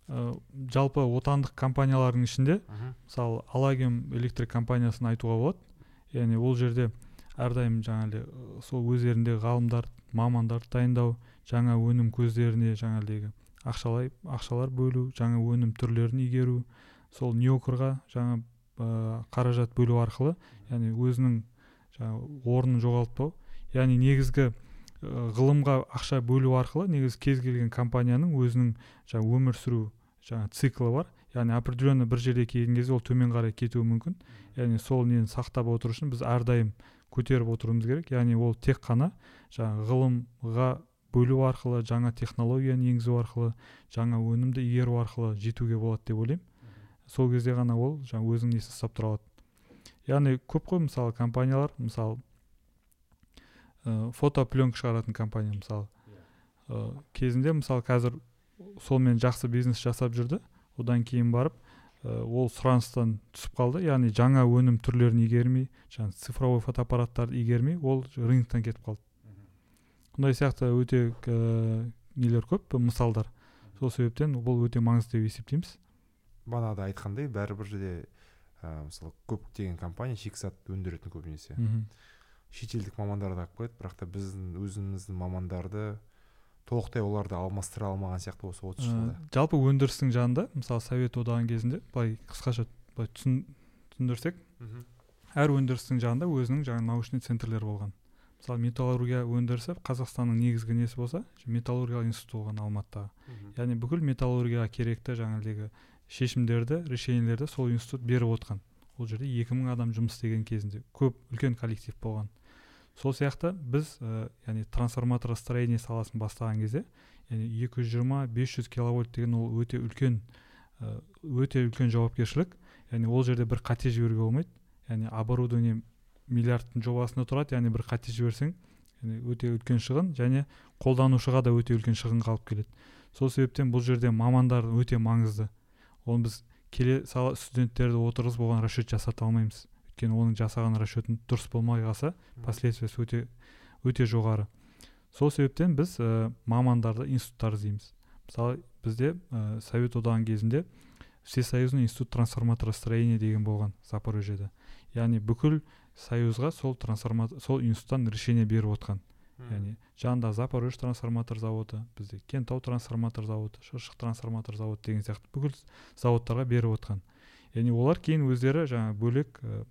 Ә, жалпы отандық компаниялардың ішінде мысалы алагем электрик компаниясын айтуға болады. Яғни ол жерде әрдайым жаңағыдай сол өздерінде ғалымдар мамандар дайындау жаңа өнім көздеріне жаңағыдегі ақшалай ақшалар бөлу жаңа өнім түрлерін игеру сол неокрға жаңа ә, қаражат бөлу арқылы яғни өзінің жаңа орнын жоғалтпау яғни негізгі ғылымға ақша бөлу арқылы негізі кез келген компанияның өзінің жаңа өмір сүру жаңа циклы бар. Яғни определенный бір жерге келген кезде ол төмен қарай кетуі мүмкін. Яғни сол нені сақтап отыру үшін біз әрдайым көтеріп отыруымыз керек. Яғни ол тек қана жаңа ғылымға бөлу арқылы жаңа технологияны енгізу арқылы жаңа өнімді игеру арқылы жетуге болады деп ойлаймын. Сол кезде ғана ол жаңа өзінің несін ұстап тұра алады. Яғни көп қой мысалы компаниялар мысалы ә, фотопленка шығаратын компания мысалы. Ә, кезінде мысалы қазір солмен жақсы бизнес жасап жүрді. Одан кейін барып ә, ол сұраныстан түсіп қалды. Яғни жаңа өнім түрлерін игермей жаңағы цифровой фотоаппараттарды игермей ол рыноктан кетіп қалды. Мындай сияқты өте ә, нелер көп мысалдар. Сол себептен бұл өте маңызды деп есептейміз. Бағанағыда айтқандай бәрібір де ә, мысалы көптеген компания шикізат өндіретін көбінесе. Мхм шетелдік мамандарды алып келеді бірақ та біздің өзіміздің мамандарды толықтай оларды алмастыра алмаған сияқты осы отыз жылда. Жалпы өндірістің жанында мысалы совет одағы кезінде былай қысқаша былай түсіндірсек әр өндірістің жанында өзінің жаңағы научный центрлер болған. Мысалы металлургия өндірісі қазақстанның негізгі несі болса металлургиялық институт болған алматыдағы яғни бүкіл металлургияға керекті жаңағыдегі шешімдерді решениелерді сол институт беріп отқан. Ол жерде екі мың адам жұмыс істеген кезінде көп үлкен коллектив болған. Сол сияқты біз ә, яғни трансформаторостроение саласын бастаған кезде яғни 220 500 киловольт деген ол өте үлкен ә, өте үлкен жауапкершілік. Яғни ол жерде бір қате жіберуге болмайды. Яғни оборудование миллиардтың жобасында тұрады. Яғни бір қате жіберсең өте үлкен шығын және қолданушыға да өте үлкен шығынға алып келеді. Сол себептен бұл жерде мамандар өте маңызды. Оны біз келе сала студенттерді отырғызып оған расчет жасата алмаймыз. Өйткені оның жасаған расчетін дұрыс болмай қалса последствиясы өте өте жоғары. Сол себептен біз ә, мамандарды институттар іздейміз. Мысалы бізде ә, совет одағының кезінде всесоюзный институт трансформаторостроения деген болған запорожьеде. Яғни бүкіл союзға сол трансформатор сол институттан решение беріп отқан. Яғни жанында запорожье трансформатор заводы бізде кентау трансформатор заводы шыршық трансформатор заводы деген сияқты бүкіл заводтарға беріп отқан. Яғни олар кейін өздері жаңа бөлек ә,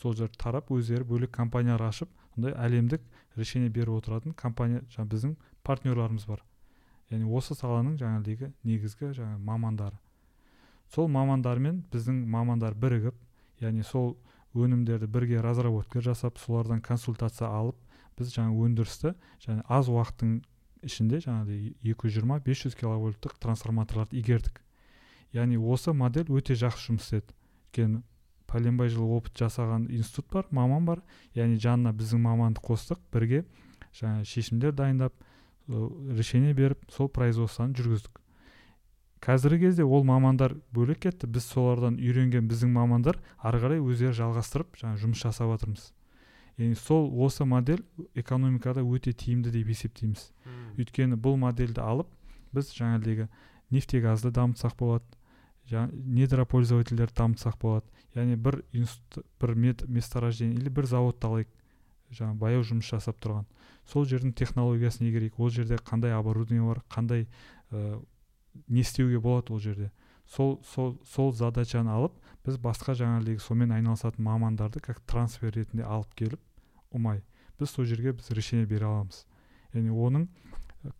сол жерді тарап өздері бөлек компаниялар ашып сондай әлемдік решение беріп отыратын компания жаңа біздің партнерларымыз бар. Яғни осы саланың жаңағыдегі негізгі жаңа мамандары. Сол мамандармен біздің мамандар бірігіп яғни сол өнімдерді бірге разработка жасап солардан консультация алып біз жаңа өндірісті және аз уақыттың ішінде жаңағыдай екі жүз жиырма бес жүз киловольттық трансформаторларды игердік. Яғни осы модель өте жақсы жұмыс істеді. Өйткені пәленбай жыл опыт жасаған институт бар маман бар. Яғни жанына біздің маманды қостық бірге жаңа шешімдер дайындап решение беріп сол производствоны жүргіздік. Қазіргі кезде ол мамандар бөлек кетті. Біз солардан үйренген біздің мамандар ары қарай өздері жалғастырып жаңа жұмыс жасап жатырмыз. Яғни сол осы модель экономикада өте тиімді деп есептейміз. Өйткені бұл модельді алып біз жаңағыдегі нефтегазды дамытсақ болады жаңа недропользовательдерді дамытсақ болады. Яғни бір институт бір месторождение или бір заводты алайық жаңа баяу жұмыс жасап тұрған. Сол жердің технологиясын игерейік. Ол жерде қандай оборудование бар қандай ә, не істеуге болады ол жерде. Сол сол сол задачаны алып біз басқа жаңағыдегі сонымен айналысатын мамандарды как трансфер ретінде алып келіп ұмай біз сол жерге біз решение бере аламыз. Яғни оның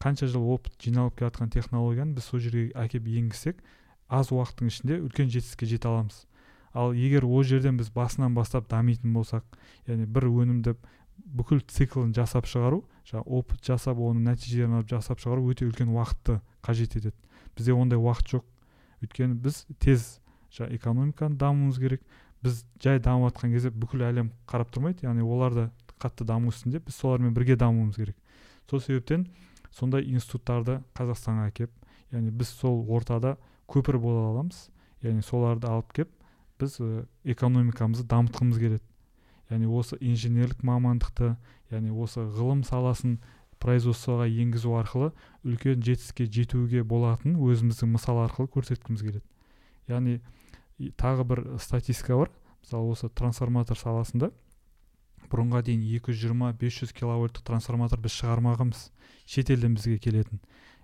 қанша жыл опыт жиналып келе жатқан технологияны біз сол жерге әкеліп енгізсек аз уақыттың ішінде үлкен жетістікке жете аламыз. Ал егер ол жерден біз басынан бастап дамитын болсақ яғни бір өнімді бүкіл циклін жасап шығару жаңағы опыт жасап оның нәтижелерін алып жасап шығару өте үлкен уақытты қажет етеді. Бізде ондай уақыт жоқ. Өйткені біз тез жаңағы экономиканы дамуымыз керек. Біз жай дамып жатқан кезде бүкіл әлем қарап тұрмайды яғни олар да қатты даму үстінде біз солармен бірге дамуымыз керек. Сол себептен сондай институттарды қазақстанға әкеп яғни біз сол ортада көпір бола аламыз яғни соларды алып кеп біз экономикамызды дамытқымыз келеді. Яғни осы инженерлік мамандықты яғни осы ғылым саласын производствоға енгізу арқылы үлкен жетістікке жетуге болатынын өзіміздің мысал арқылы көрсеткіміз келеді. Яғни тағы бір статистика бар. Мысалы осы трансформатор саласында бұрынға дейін 220-500 киловольттық трансформатор біз шығармағанбыз шетелден бізге келетін.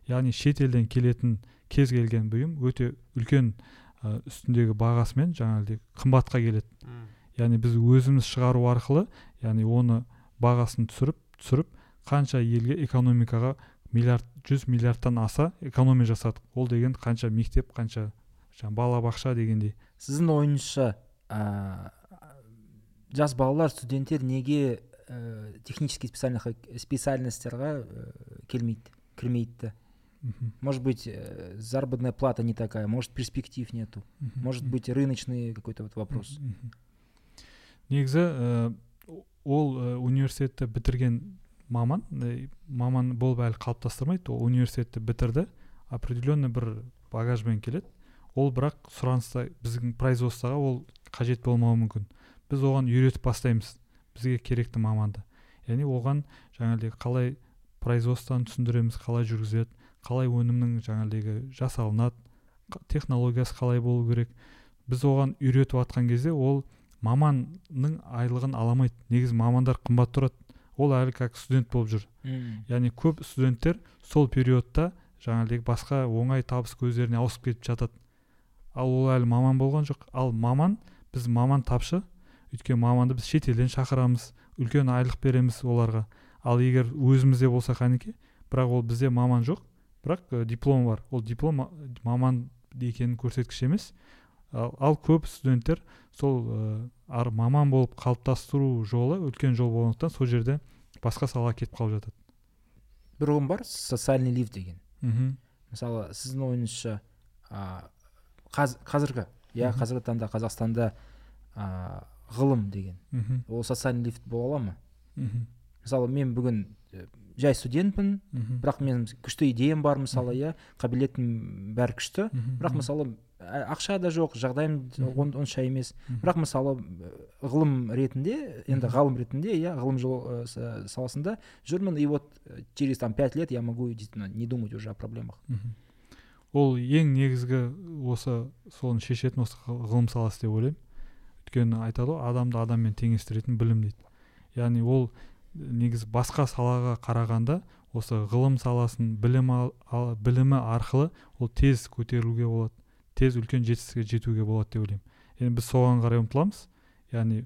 Яғни шетелден келетін кез келген бұйым өте үлкен ә, үстіндегі бағасымен жаңағыдай қымбатқа келеді. Яғни біз өзіміз шығару арқылы яғни оны бағасын түсіріп түсіріп қанша елге экономикаға миллиард жүз миллиардтан аса экономия жасадық. Ол деген қанша мектеп қанша жаңағы балабақша дегендей. Сіздің ойыңызша ә, жас балалар студенттер неге ә, технический специальностьтарға ә, келмейді кірмейді? Может быть ә, заработная плата не такая может перспектив нету? Может быть рыночный какой то вот вопрос? Негізі ол университетті бітірген маман маман болып әлі қалыптастырмайды ол университетті бітірді определенный бір багажбен келеді. Ол бірақ сұраныста біздің производствоға ол қажет болмауы мүмкін. Біз оған үйретіп бастаймыз бізге керекті маманды. Яғни оған жаңағыдей қалай производствоны түсіндіреміз қалай жүргізеді қалай өнімнің жаңағыдегі жасалынады технологиясы қалай болу керек. Біз оған үйретіп жатқан кезде ол маманның айлығын ала алмайды негізі мамандар қымбат тұрады. Ол әлі как студент болып жүр. Яғни көп студенттер сол периодта жаңағыдей басқа оңай табыс көздеріне ауысып кетіп жатады. Ал ол әлі маман болған жоқ. Ал маман біз маман тапшы. Өйткені маманды біз шетелден шақырамыз үлкен айлық береміз оларға. Ал егер өзімізде болса қанеке бірақ ол бізде маман жоқ бірақ ә, диплом бар. Ол диплом маман екенін көрсеткіш емес. Ал, ал көп студенттер сол ә, ар маман болып қалыптастыру жолы үлкен жол болғандықтан сол жерде басқа салаға кетіп қалып жатады. Бір ұғым бар социальный лифт деген. Мхм. Мысалы сіздің ойыңызша ә, қаз, қазіргі иә қазіргі таңда қазақстанда ә, ғылым деген. Мхм. Ол социальный лифт бола ала ма? Мхм. Мысалы мен бүгін жай студентпін бірақ менің күшті идеям бар мысалы иә қабілетім бәрі күшті. Бірақ мысалы ақша да жоқ жағдайым онша емес. Бірақ мысалы ғылым ретінде енді ғалым ретінде иә ғылым жол саласында жүрмін. И вот э, через там пять лет я могу действительно не думать уже о проблемах. Ол ең негізгі осы соны шешетін осы ғылым саласы деп ойлаймын. Өйткені айтады ғой адамды адаммен теңестіретін білім дейді. Яғни ол негізі басқа салаға қарағанда осы ғылым саласын білім ал, ал- білімі арқылы ол тез көтерілуге болады. Тез үлкен жетістікке жетуге болады деп ойлаймын. Енді біз соған қарай ұмтыламыз. Яғни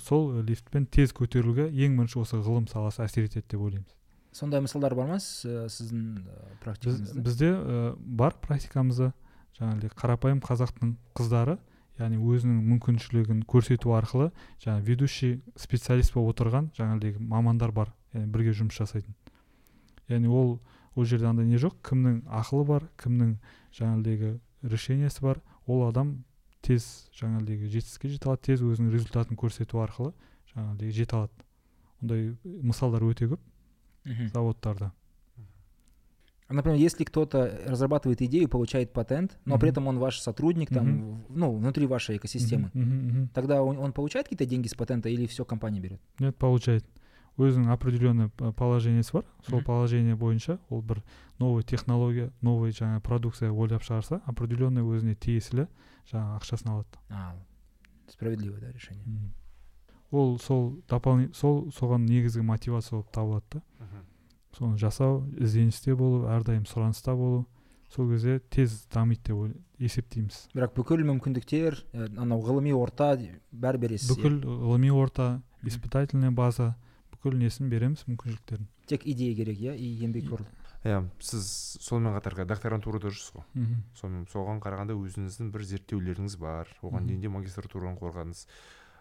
сол лифтпен тез көтерілуге ең бірінші осы ғылым саласы әсер етеді деп ойлаймыз. Сондай мысалдар бар ма сіз- сіздің біз, практикаңызда? Бізде ә, бар практикамызда. Жаңағыдай қарапайым қазақтың қыздары яғни өзінің мүмкіншілігін көрсету арқылы жаңа ведущий специалист болып отырған жаңағыдай мамандар бар яғни бірге жұмыс жасайтын. Яғни ол ол жерде андай не жоқ? Кімнің ақылы бар кімнің жаңағыдегі решениесі бар ол адам тез жаңағыдегі жетістікке жете алады тез өзінің результатын көрсету арқылы жаңағыдай жете алады ондай мысалдар өте көп Мгм. заводтарда А, Например, если кто-то разрабатывает идею, получает патент, но при Мгм. этом он ваш сотрудник, там, Мгм. в- ну, внутри вашей экосистемы, Мгм, мгм, мгм. тогда он, он получает какие-то деньги с патента или все компания берет? нет получает Өзінің определенный положениесі бар. Сол положение бойынша ол бір новый технология новый жаңа продукция ойлап шығарса определенный өзіне тиесілі жаңа ақшасын алады. А, справедливое, да, решение. Ол сол дополни сол соған негізгі мотивация болып табылады да. Соны жасау ізденісте болу әрдайым сұраныста болу сол кезде тез дамиды деп есептейміз. Бірақ бүкіл мүмкіндіктер анау ғылыми орта бәрі бересіз иә? бүкіл ғылыми орта испытательная база бүкіл несін береміз мүмкіншіліктерін. Тек идея керек иә? И еңбекқорлық иә сіз сонымен қатар докторантурада жүрсіз ғой. Мхм. Соған қарағанда өзіңіздің бір зерттеулеріңіз бар. Оған дейін де магистратураны қорғадыңыз.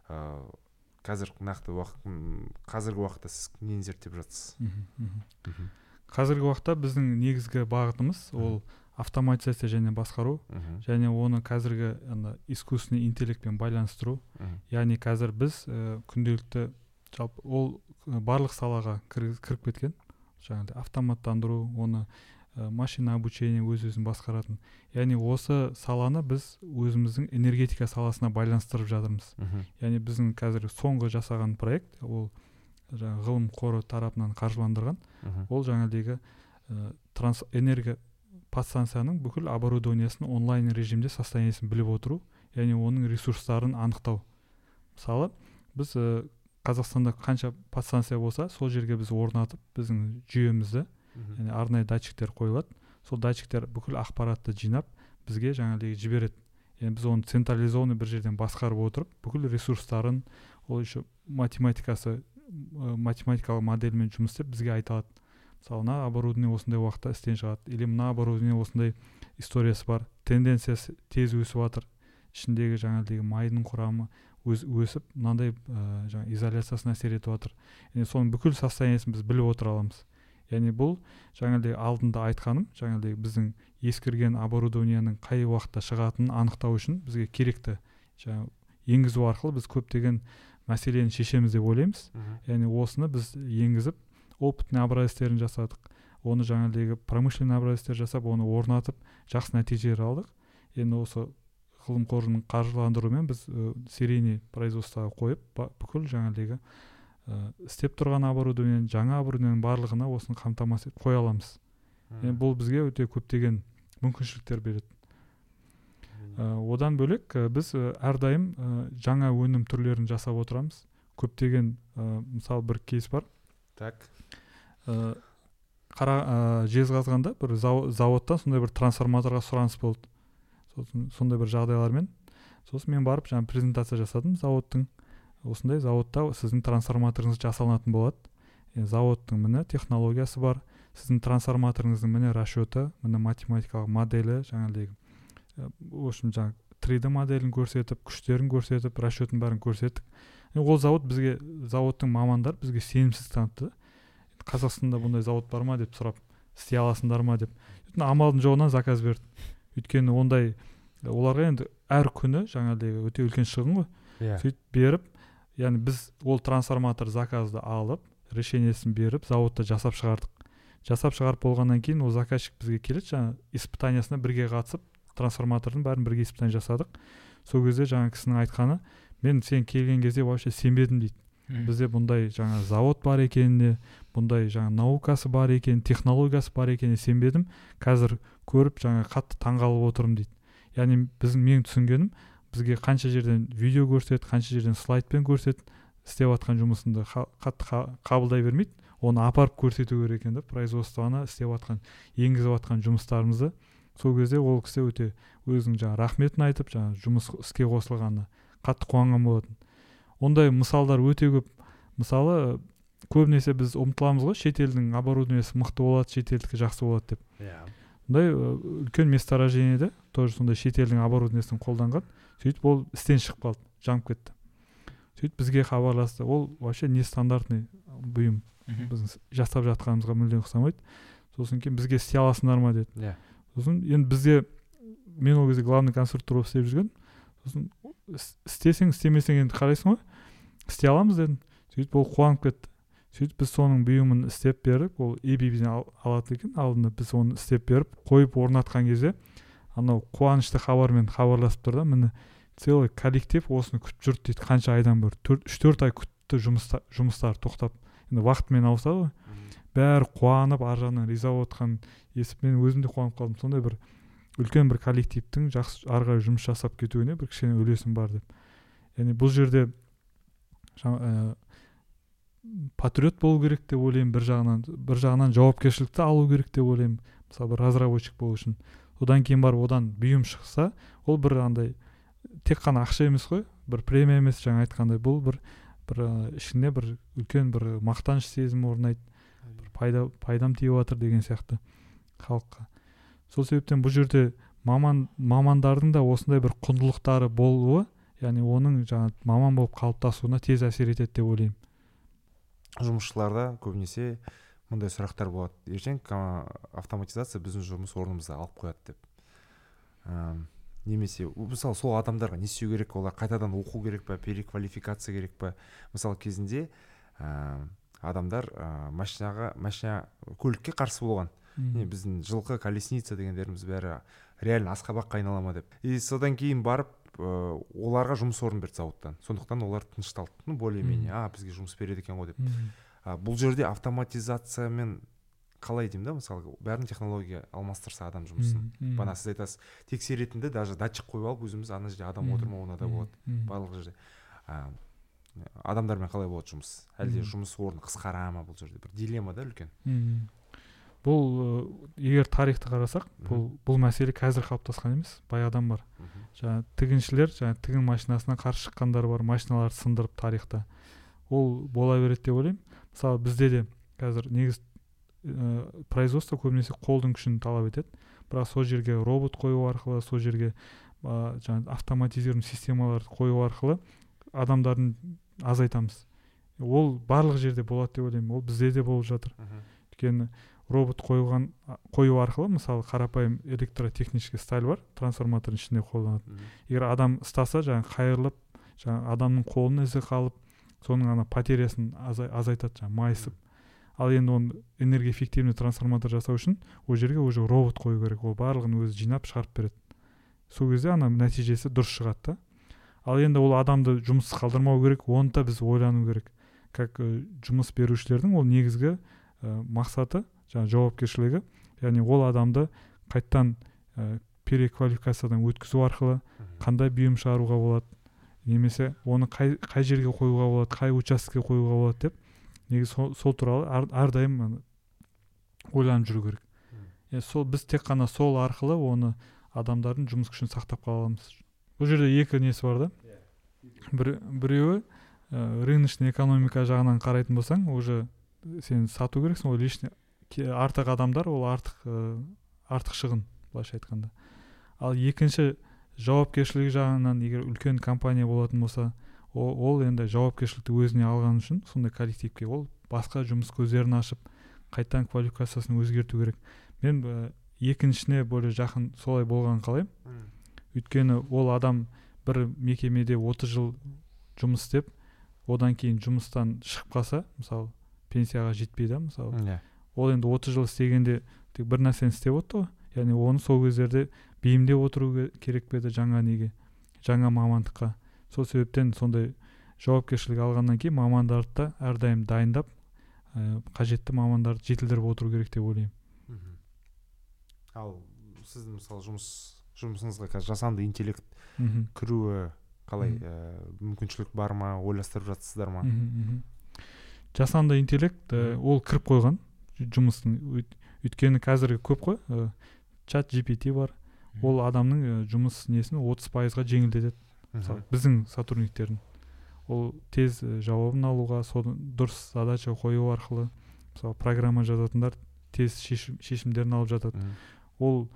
Ыыы қазір нақты уақыт қазіргі уақытта сіз нені зерттеп жатырсыз мхм қазіргі уақытта біздің негізгі бағытымыз ол автоматизация және басқару мхм. және оны қазіргі ана искусственный интеллектпен байланыстыру. Мхм. Яғни қазір біз ә, күнделікті жалпы ол ә, барлық салаға кіріп кеткен. Жаңағыдай автоматтандыру оны ә, машина обучение өз өзін басқаратын. Яғни осы саланы біз өзіміздің энергетика саласына байланыстырып жатырмыз. Мхм. Яғни біздің қазір соңғы жасаған проект ол жаңағы ғылым қоры тарапынан қаржыландырған. Ол жаңағыдегі ә, транс энергия подстанцияның бүкіл оборудованиесін онлайн режимде состояниесін біліп отыру яғни оның ресурстарын анықтау. Мысалы біз ә, қазақстанда қанша подстанция болса сол жерге біз орнатып біздің жүйемізді яғни арнайы датчиктер қойылады. Сол датчиктер бүкіл ақпаратты жинап бізге жаңағыдей жібереді. Яғни біз оны централизованный бір жерден басқарып отырып бүкіл ресурстарын ол еще математикасы математикалық модельмен жұмыс істеп бізге айта алады. Мысалы мына оборудование осындай уақытта істен шығады или мына оборудование осындай историясы бар тенденциясы тез өсіп жатыр ішіндегі жаңағыдегі майдың құрамы өз, өсіп мынандай ә, жаңа изоляциясына әсер етіп жатыр яғни соның бүкіл состояниесін біз біліп отыра аламыз. Яғни бұл жаңағыдай алдында айтқаным жаңағыдай біздің ескірген оборудованияның қай уақытта шығатынын анықтау үшін бізге керекті жаңа енгізу арқылы біз көптеген мәселені шешеміз деп ойлаймыз. Яғни осыны біз енгізіп опытный образецтерін жасадық оны жаңағыдегі промышленный образецтер жасап оны орнатып жақсы нәтижелер алдық. Енді осы ғылым қорының қаржыландыруымен біз ә, серийный производствоға қойып ба- бүкіл жаңағыдегі ә, істеп тұрған оборудованиені жаңа оборудованияның барлығына осыны қамтамасыз етіп қоя аламыз. Енді бұл бізге өте көптеген мүмкіншіліктер береді. Одан бөлек біз әрдайым жаңа өнім түрлерін жасап отырамыз. Көптеген мысалы бір кейс бар. Так. Қара ә, жезқазғанда бір зауыттан сондай бір трансформаторға сұраныс болды. Сосын сондай бір жағдайлармен сосын мен барып жаңағы презентация жасадым. Зауыттың осындай зауытта сіздің трансформаторыңыз жасалынатын болады. Зауыттың міне технологиясы бар сіздің трансформаторыңыздың міне расчеты міне математикалық моделі жаңағыдей в общем жаңағы 3D моделін көрсетіп күштерін көрсетіп расчетін бәрін көрсеттік. Ол зауыт бізге зауыттың мамандар бізге сенімсіз танытты. Қазақстанда бұндай зауыт бар ма деп сұрап істей аласыңдар ма деп. Амалдың жоғынан заказ берді. Өйткені ондай оларға енді әр күні жаңағыдей өте үлкен шығын ғой. Иә. Сөйтіп беріп яғни біз ол трансформатор заказды алып решениесін беріп зауытта жасап шығардық. Жасап шығарып болғаннан кейін ол заказчик бізге келеді жаңағы испытаниясына бірге қатысып трансформатордың бәрін бірге испытание жасадық. Сол кезде жаңағы кісінің айтқаны мен сен келген кезде вообще сенбедім дейді. Бізде бұндай жаңа завод бар екеніне бұндай жаңа наукасы бар екен технологиясы бар екеніне сенбедім. Қазір көріп жаңа қатты таңғалып отырмын дейді. Яғни біздің менің түсінгенім бізге қанша жерден видео көрсет қанша жерден слайдпен көрсет істеп жатқан жұмысыңды қатты қабылдай бермейді. Оны апарып көрсету керек екен да производствоны істеп жатқан енгізіп жатқан жұмыстарымызды. Сол кезде ол кісі өте өзінің жаңағы рахметін айтып жаңағы жұмыс іске қосылғанына қатты қуанған болатын. Ондай мысалдар өте көп. Мысалы көбінесе біз ұмтыламыз ғой шетелдің оборудованиесі мықты болады шетелдікі жақсы болады деп. Иә. Мындай үлкен месторождениеде тоже сондай шетелдің оборудованиесін қолданған. Сөйтіп ол істен шығып қалды жанып кетті. Сөйтіп бізге хабарласты. Ол вообще нестандартный бұйым. Біздің жасап жатқанымызға мүлдем ұқсамайды. Сосын кейін бізге істей аласыңдар ма деді. Иә. Сосын енді бізде мен ол кезде главный конструктор болып істеп жүрген. Сосын істесең істемесең енді қарайсың ғой. Істей аламыз дедім. Сөйтіп ол қуанып кетті. Сөйтіп біз соның бұйымын істеп беріп ол эбибден алады екен алдында біз оны істеп беріп қойып орнатқан кезде анау қуанышты хабармен хабарласып тұр да міне целый коллектив осыны күтіп жүрді дейді қанша айдан бері төрт үш төрт ай күтті жұмыста, жұмыстар тоқтап енді уақытымен ауысады ғой. Бәрі қуанып ар жағынан риза болып отқанын естіп мен өзім де қуанып қалдым. Сондай бір үлкен бір коллективтің жақсы ары қарай жұмыс жасап кетуіне бір кішкене үлесім бар деп. Яғни бұл жерде ә, патриот болу керек деп ойлаймын. Бір жағынан бір жағынан жауапкершілікті алу керек деп ойлаймын. Мысалы бір разработчик болу үшін. Одан кейін барып одан бұйым шықса ол бір андай тек қана ақша емес қой. Бір премия емес жаңа айтқандай бұл бір бір ішіне бір үлкен бір мақтаныш сезімі орнайды. Бір пайда пайдам тиіп жатыр деген сияқты халыққа. Сол себептен бұл жерде маман мамандардың да осындай бір құндылықтары болуы яғни оның жаңа маман болып қалыптасуына тез әсер етеді деп ойлаймын. Жұмысшыларда көбінесе мындай сұрақтар болады. Ертең автоматизация біздің жұмыс орнымызды алып қояды деп. Ә, немесе мысалы сол адамдарға не істеу керек? Олар қайтадан оқу керек па переквалификация керек па мысалы кезінде ә, адамдар ә, машинаға машина көлікке қарсы болған. Не біздің жылқы колесница дегендеріміз бәрі реально асқабаққа айнала ма деп. И содан кейін барып оларға жұмыс орнын берді зауыттан. Сондықтан олар тынышталды. Ну более менее а бізге жұмыс береді екен ғой деп. А, бұл жерде автоматизациямен қалай деймін да мысалы бәрін технология алмастырса адам жұмысын. Бағана сіз айтасыз тексеретінді даже датчик қойып алып өзіміз ана жерде адам отыр ма оны да болады барлық жерде. А, адамдармен қалай болады жұмыс? Әлде жұмыс орны қысқара ма бұл жерде? Бір дилемма да үлкен. Бұл егер тарихты қарасақ бұл бұл мәселе қазір қалыптасқан емес баяғыдан бар. Жаңағы тігіншілер жаңағы тігін машинасына қарсы шыққандар бар машиналарды сындырып тарихта. Ол бола береді деп ойлаймын. Мысалы бізде де қазір негізі ә, производство көбінесе қолдың күшін талап етеді. Бірақ сол жерге робот қою арқылы сол жерге ә, жаңағы автоматизированный системаларды қою арқылы адамдардың азайтамыз. Ол барлық жерде болады деп ойлаймын. Ол бізде де болып жатыр. Өйткені робот қойылған қою арқылы мысалы қарапайым электротехнический сталь бар трансформатордың ішінде қолданады. Егер адам ұстаса жаңағы қайырылып жаңағы адамның қолының ізі қалып соның ана потерясын азайтады жаңағы майысып. Ал енді оны энергоэффективный трансформатор жасау үшін ол жерге уже робот қою керек. Ол барлығын өзі жинап шығарып береді. Сол кезде ана нәтижесі дұрыс шығады да. Ал енді ол адамды жұмыссыз қалдырмау керек оны да біз ойлану керек. Как жұмыс берушілердің ол негізгі ә, мақсаты жаңағы жауапкершілігі. Яғни ол адамды қайтадан ә, переквалификациядан өткізу арқылы қандай бұйым шығаруға болады немесе оны қай, қай жерге қоюға болады қай учаскеге қоюға болады деп негізі сол, сол туралы әрдайым ойланып жүру керек. Е, сол біз тек қана сол арқылы оны адамдардың жұмыс күшін сақтап қала аламыз. Бұл жерде екі несі бар да? Бір біреуі ә, рыночный экономика жағынан қарайтын болсаң уже сен сату керексің ғой лишний артық адамдар ол артық ә, артық шығын былайша айтқанда. Ал екінші жауапкершілігі жағынан егер үлкен компания болатын болса ол, ол енді жауапкершілікті өзіне алған үшін сондай коллективке ол басқа жұмыс көздерін ашып қайтадан квалификациясын өзгерту керек. Мен ә, екіншісіне более жақын солай болғанын қалаймын. Өйткені ол адам бір мекемеде 30 жыл жұмыс істеп одан кейін жұмыстан шығып қалса мысалы пенсияға жетпей да мысалы yeah. Ол енді 30 жыл істегенде тек бір нәрсені істеп отты ғой. Яғни оны сол кездерде бейімдеп отыру керек пе еді жаңа неге? Жаңа мамандыққа. Сол себептен сондай жауапкершілік алғаннан кейін мамандарды да әрдайым дайындап ә, қажетті мамандарды жетілдіріп отыру керек деп ойлаймын. Ал сіздің мысалы жұмыс жұмысыңызға қазір жасанды интеллект кіруі қалай ә, мүмкіншілік бар ма? Ойластырып жатсыздар ма? Жасанды интеллект ә, ол кіріп қойған. Жұмыстың өйткені қазіргі көп қой ә, чат gpt бар. Ол адамның жұмыс несін отыз пайызға жеңілдетеді. Мысалы біздің сотрудниктердің. Ол тез жауабын алуға соны дұрыс задача қою арқылы мысалы программа жазатындар тез шешім, шешімдерін алып жатады. Ол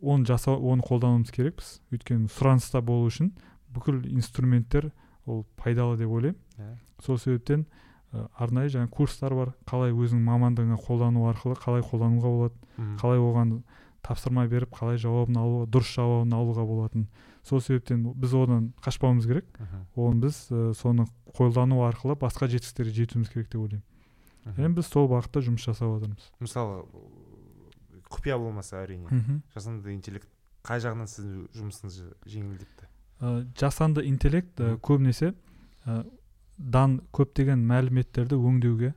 оны жасау оны қолдануымыз керекпіз. Өйткені сұраныста болу үшін бүкіл инструменттер ол пайдалы деп ойлаймын. Yeah. Ә. сол себептен арнайы жаңа курстар бар. Қалай өзіңнің мамандығыңа қолдану арқылы қалай қолдануға болады қалай оған тапсырма беріп қалай жауабын алуға дұрыс жауабын алуға болатын. Сол себептен біз одан қашпауымыз керек. Оны біз ә, соны қолдану арқылы басқа жетістіктерге жетуіміз керек деп ойлаймын. Және біз сол бағытта жұмыс жасап жатырмыз. Мысалы құпия болмаса әрине жасанды интеллект қай жағынан сіздің жұмысыңызды жеңілдетті? Ә, жасанды интеллект ә, көбінесе ә, дан көптеген мәліметтерді өңдеуге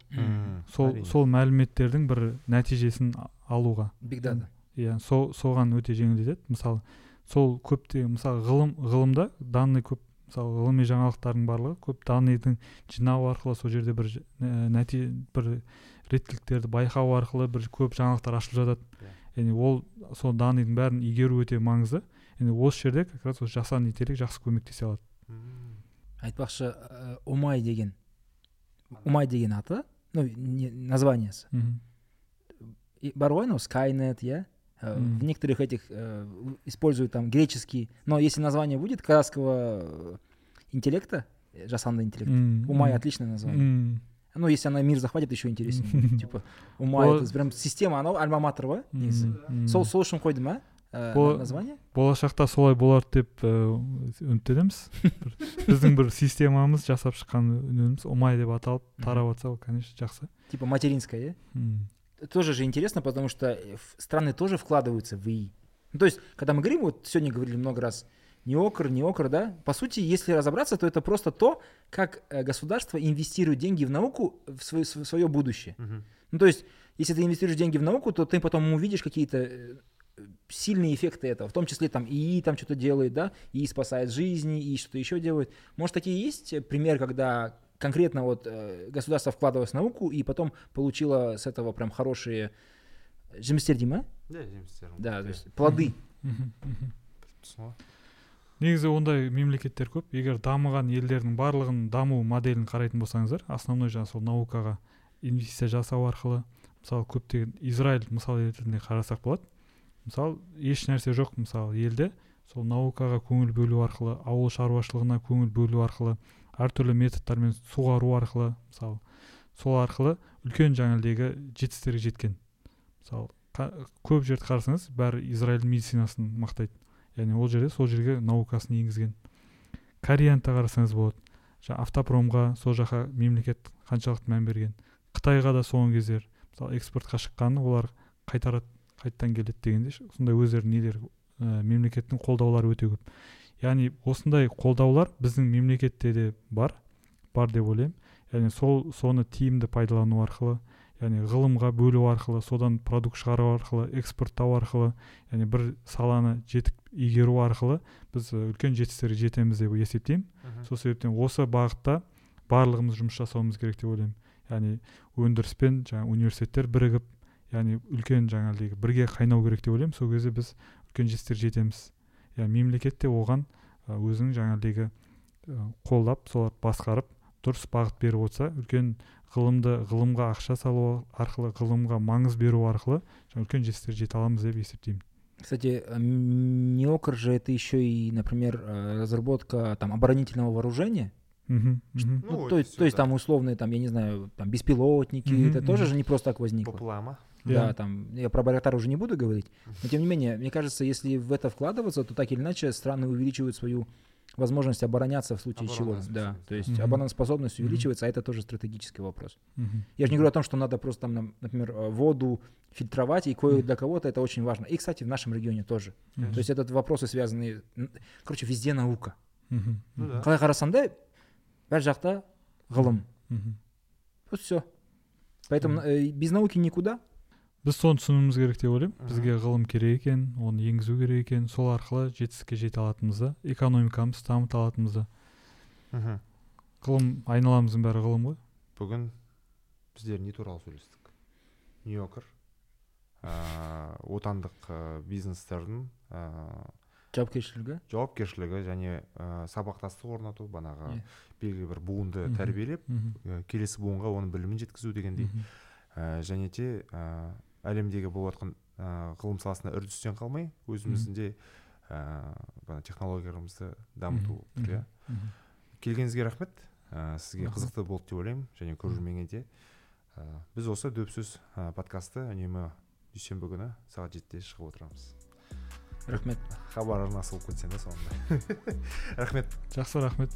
сол сол мәліметтердің бір нәтижесін алуға. Биг дата иә сол соған өте жеңілдетеді. Мысалы сол көптеген мысалы ғылым ғылымда данный көп мысалы ғылыми жаңалықтардың барлығы көп данныйдың жинау арқылы сол жерде бір нәти бір реттіліктерді байқау арқылы бір көп жаңалықтар ашылып жатады. Яғни ол сол данныйдың бәрін игеру өте маңызды. Енді осы жерде как раз осы жасанды интеллект жақсы көмектесе алады. Айтпақшы ә, умай деген умай деген аты ну не, названиесі. Бар ғой анау скайнет иә? В некоторых этих э, используют там греческий. Но если название будет казахского интеллекта жасанды интеллект умай отличное название. Ну если она мир захватит еще интереснее типа ума это прям система анау альма матер ғой негізі сол сол үшін қойды ма название болашақта солай болар деп үміттенеміз біздің бір системамыз жасап шыққан өніміміз умай деп аталып тарап жатса ол конечно жақсы типа материнская иә тоже же интересно потому что страны тоже вкладываются в ИИ ну, то есть когда мы говорим вот сегодня говорили много раз не окр, не окр, да. По сути, если разобраться, то это просто то, как э, государство инвестирует деньги в науку в свое, в свое будущее. Uh-huh. Ну, то есть, если ты инвестируешь деньги в науку, то ты потом увидишь какие-то э, сильные эффекты этого, в том числе там ИИ там что-то делает, да, и спасает жизни, и что-то еще делает. Может, такие есть примеры, когда конкретно вот э, государство вкладывалось в науку и потом получило с этого прям хорошие жемістер дей ма да жемістер да то есть плоды негізі ондай мемлекеттер көп егер дамыған елдердің барлығының даму моделін қарайтын болсаңыздар основной жаңағы сол наукаға инвестиция жасау арқылы мысалы көптеген израиль мысал ретінде қарасақ болады мысалы еш нәрсе жоқ мысалы елде. Сол наукаға көңіл бөлу арқылы ауыл шаруашылығына көңіл бөлу арқылы әртүрлі методтармен суғару арқылы мысалы сол арқылы үлкен жаңағыдегі жетістіктерге жеткен. Мысалы көп жерді қарасаңыз бәрі израиль медицинасын мақтайды. Яғни ол жерде сол жерге наукасын енгізген. Кореяны қарасаңыз болады. Жаңағы автопромға сол жаққа мемлекет қаншалықты мән берген. Қытайға да соңғы кездері мысалы экспортқа шыққаны олар қайтарады. Қайтадан келеді дегенде сондай өздерінің нелері ә, мемлекеттің қолдаулары өте көп. Яғни осындай қолдаулар біздің мемлекетте де бар бар деп ойлаймын. Яғни сол соны тиімді пайдалану арқылы яғни ғылымға бөлу арқылы содан продукт шығару арқылы экспорттау арқылы яғни бір саланы жетік игеру арқылы біз үлкен жетістіктерге жетеміз деп есептеймін. Сол себептен осы бағытта барлығымыз жұмыс жасауымыз керек деп ойлаймын. Яғни өндіріс пен жаңағы университеттер бірігіп яғни үлкен жаңағыдей бірге қайнау керек деп ойлаймын сол кезде біз үлкен жетістіктерге жетеміз иә мемлекет те оған өзінің жаңағыдегі қолдап солар басқарып дұрыс бағыт беріп отырса үлкен ғылымды ғылымға ақша салу арқылы ғылымға маңыз беру арқылы үлкен жетістіктерге жете аламыз деп есептеймін Кстати, неокр же это еще и, например, разработка там оборонительного вооружения. Угу, ну, ну, то, есть, то есть там условные, там, я не знаю, там беспилотники, угу, это угу. тоже же не просто так возникло. Поплама. Да, там, я про Байрактар уже не буду говорить, но тем не менее, мне кажется, если в это вкладываться, то так или иначе страны увеличивают свою возможность обороняться в случае чего. Да, то есть mm-hmm. обороноспособность увеличивается, mm-hmm. а это тоже стратегический вопрос. Mm-hmm. Я же не говорю о том, что надо просто там, например, воду фильтровать, и кое для кого-то это очень важно. И, кстати, в нашем регионе тоже. Mm-hmm. То есть этот вопросы связаны, короче, везде наука. Ну, қалай қарасаң да бәр жақта ғылым вот все поэтому э, без науки никуда біз соны түсінуіміз керек деп ойлаймын. Бізге ғылым керек екен оны енгізу керек екен. Сол арқылы жетістікке жете алатынымызды экономикамызды дамыта алатынымызды. Мхм. Ғылым айналамыздың бәрі ғылым ғой. Бүгін біздер не туралы сөйлестік? Нью йоркер ыыы отандық ә, бизнестердің ыыы жауапкершілігі? жауапкершілігі және ә, сабақтастық орнату банағы yeah. белгілі бір буынды тәрбиелеп келесі буынға оның білімін жеткізу дегендей. Ә, және де әлемдегі болып жатқан ә, ғылым саласында үрдістен қалмай өзіміздің де ә, технологияларымызды дамыту иә. Келгеніңізге рахмет. Ә, сізге қызықты болды деп ойлаймын және көрерменге де. Ә, біз осы дөпсөз ә, подкасты үнемі дүйсенбі күні сағат жетіде шығып отырамыз. Рахмет. Хабар арнасы болып кетсең да соңында. Рахмет. Жақсы рахмет.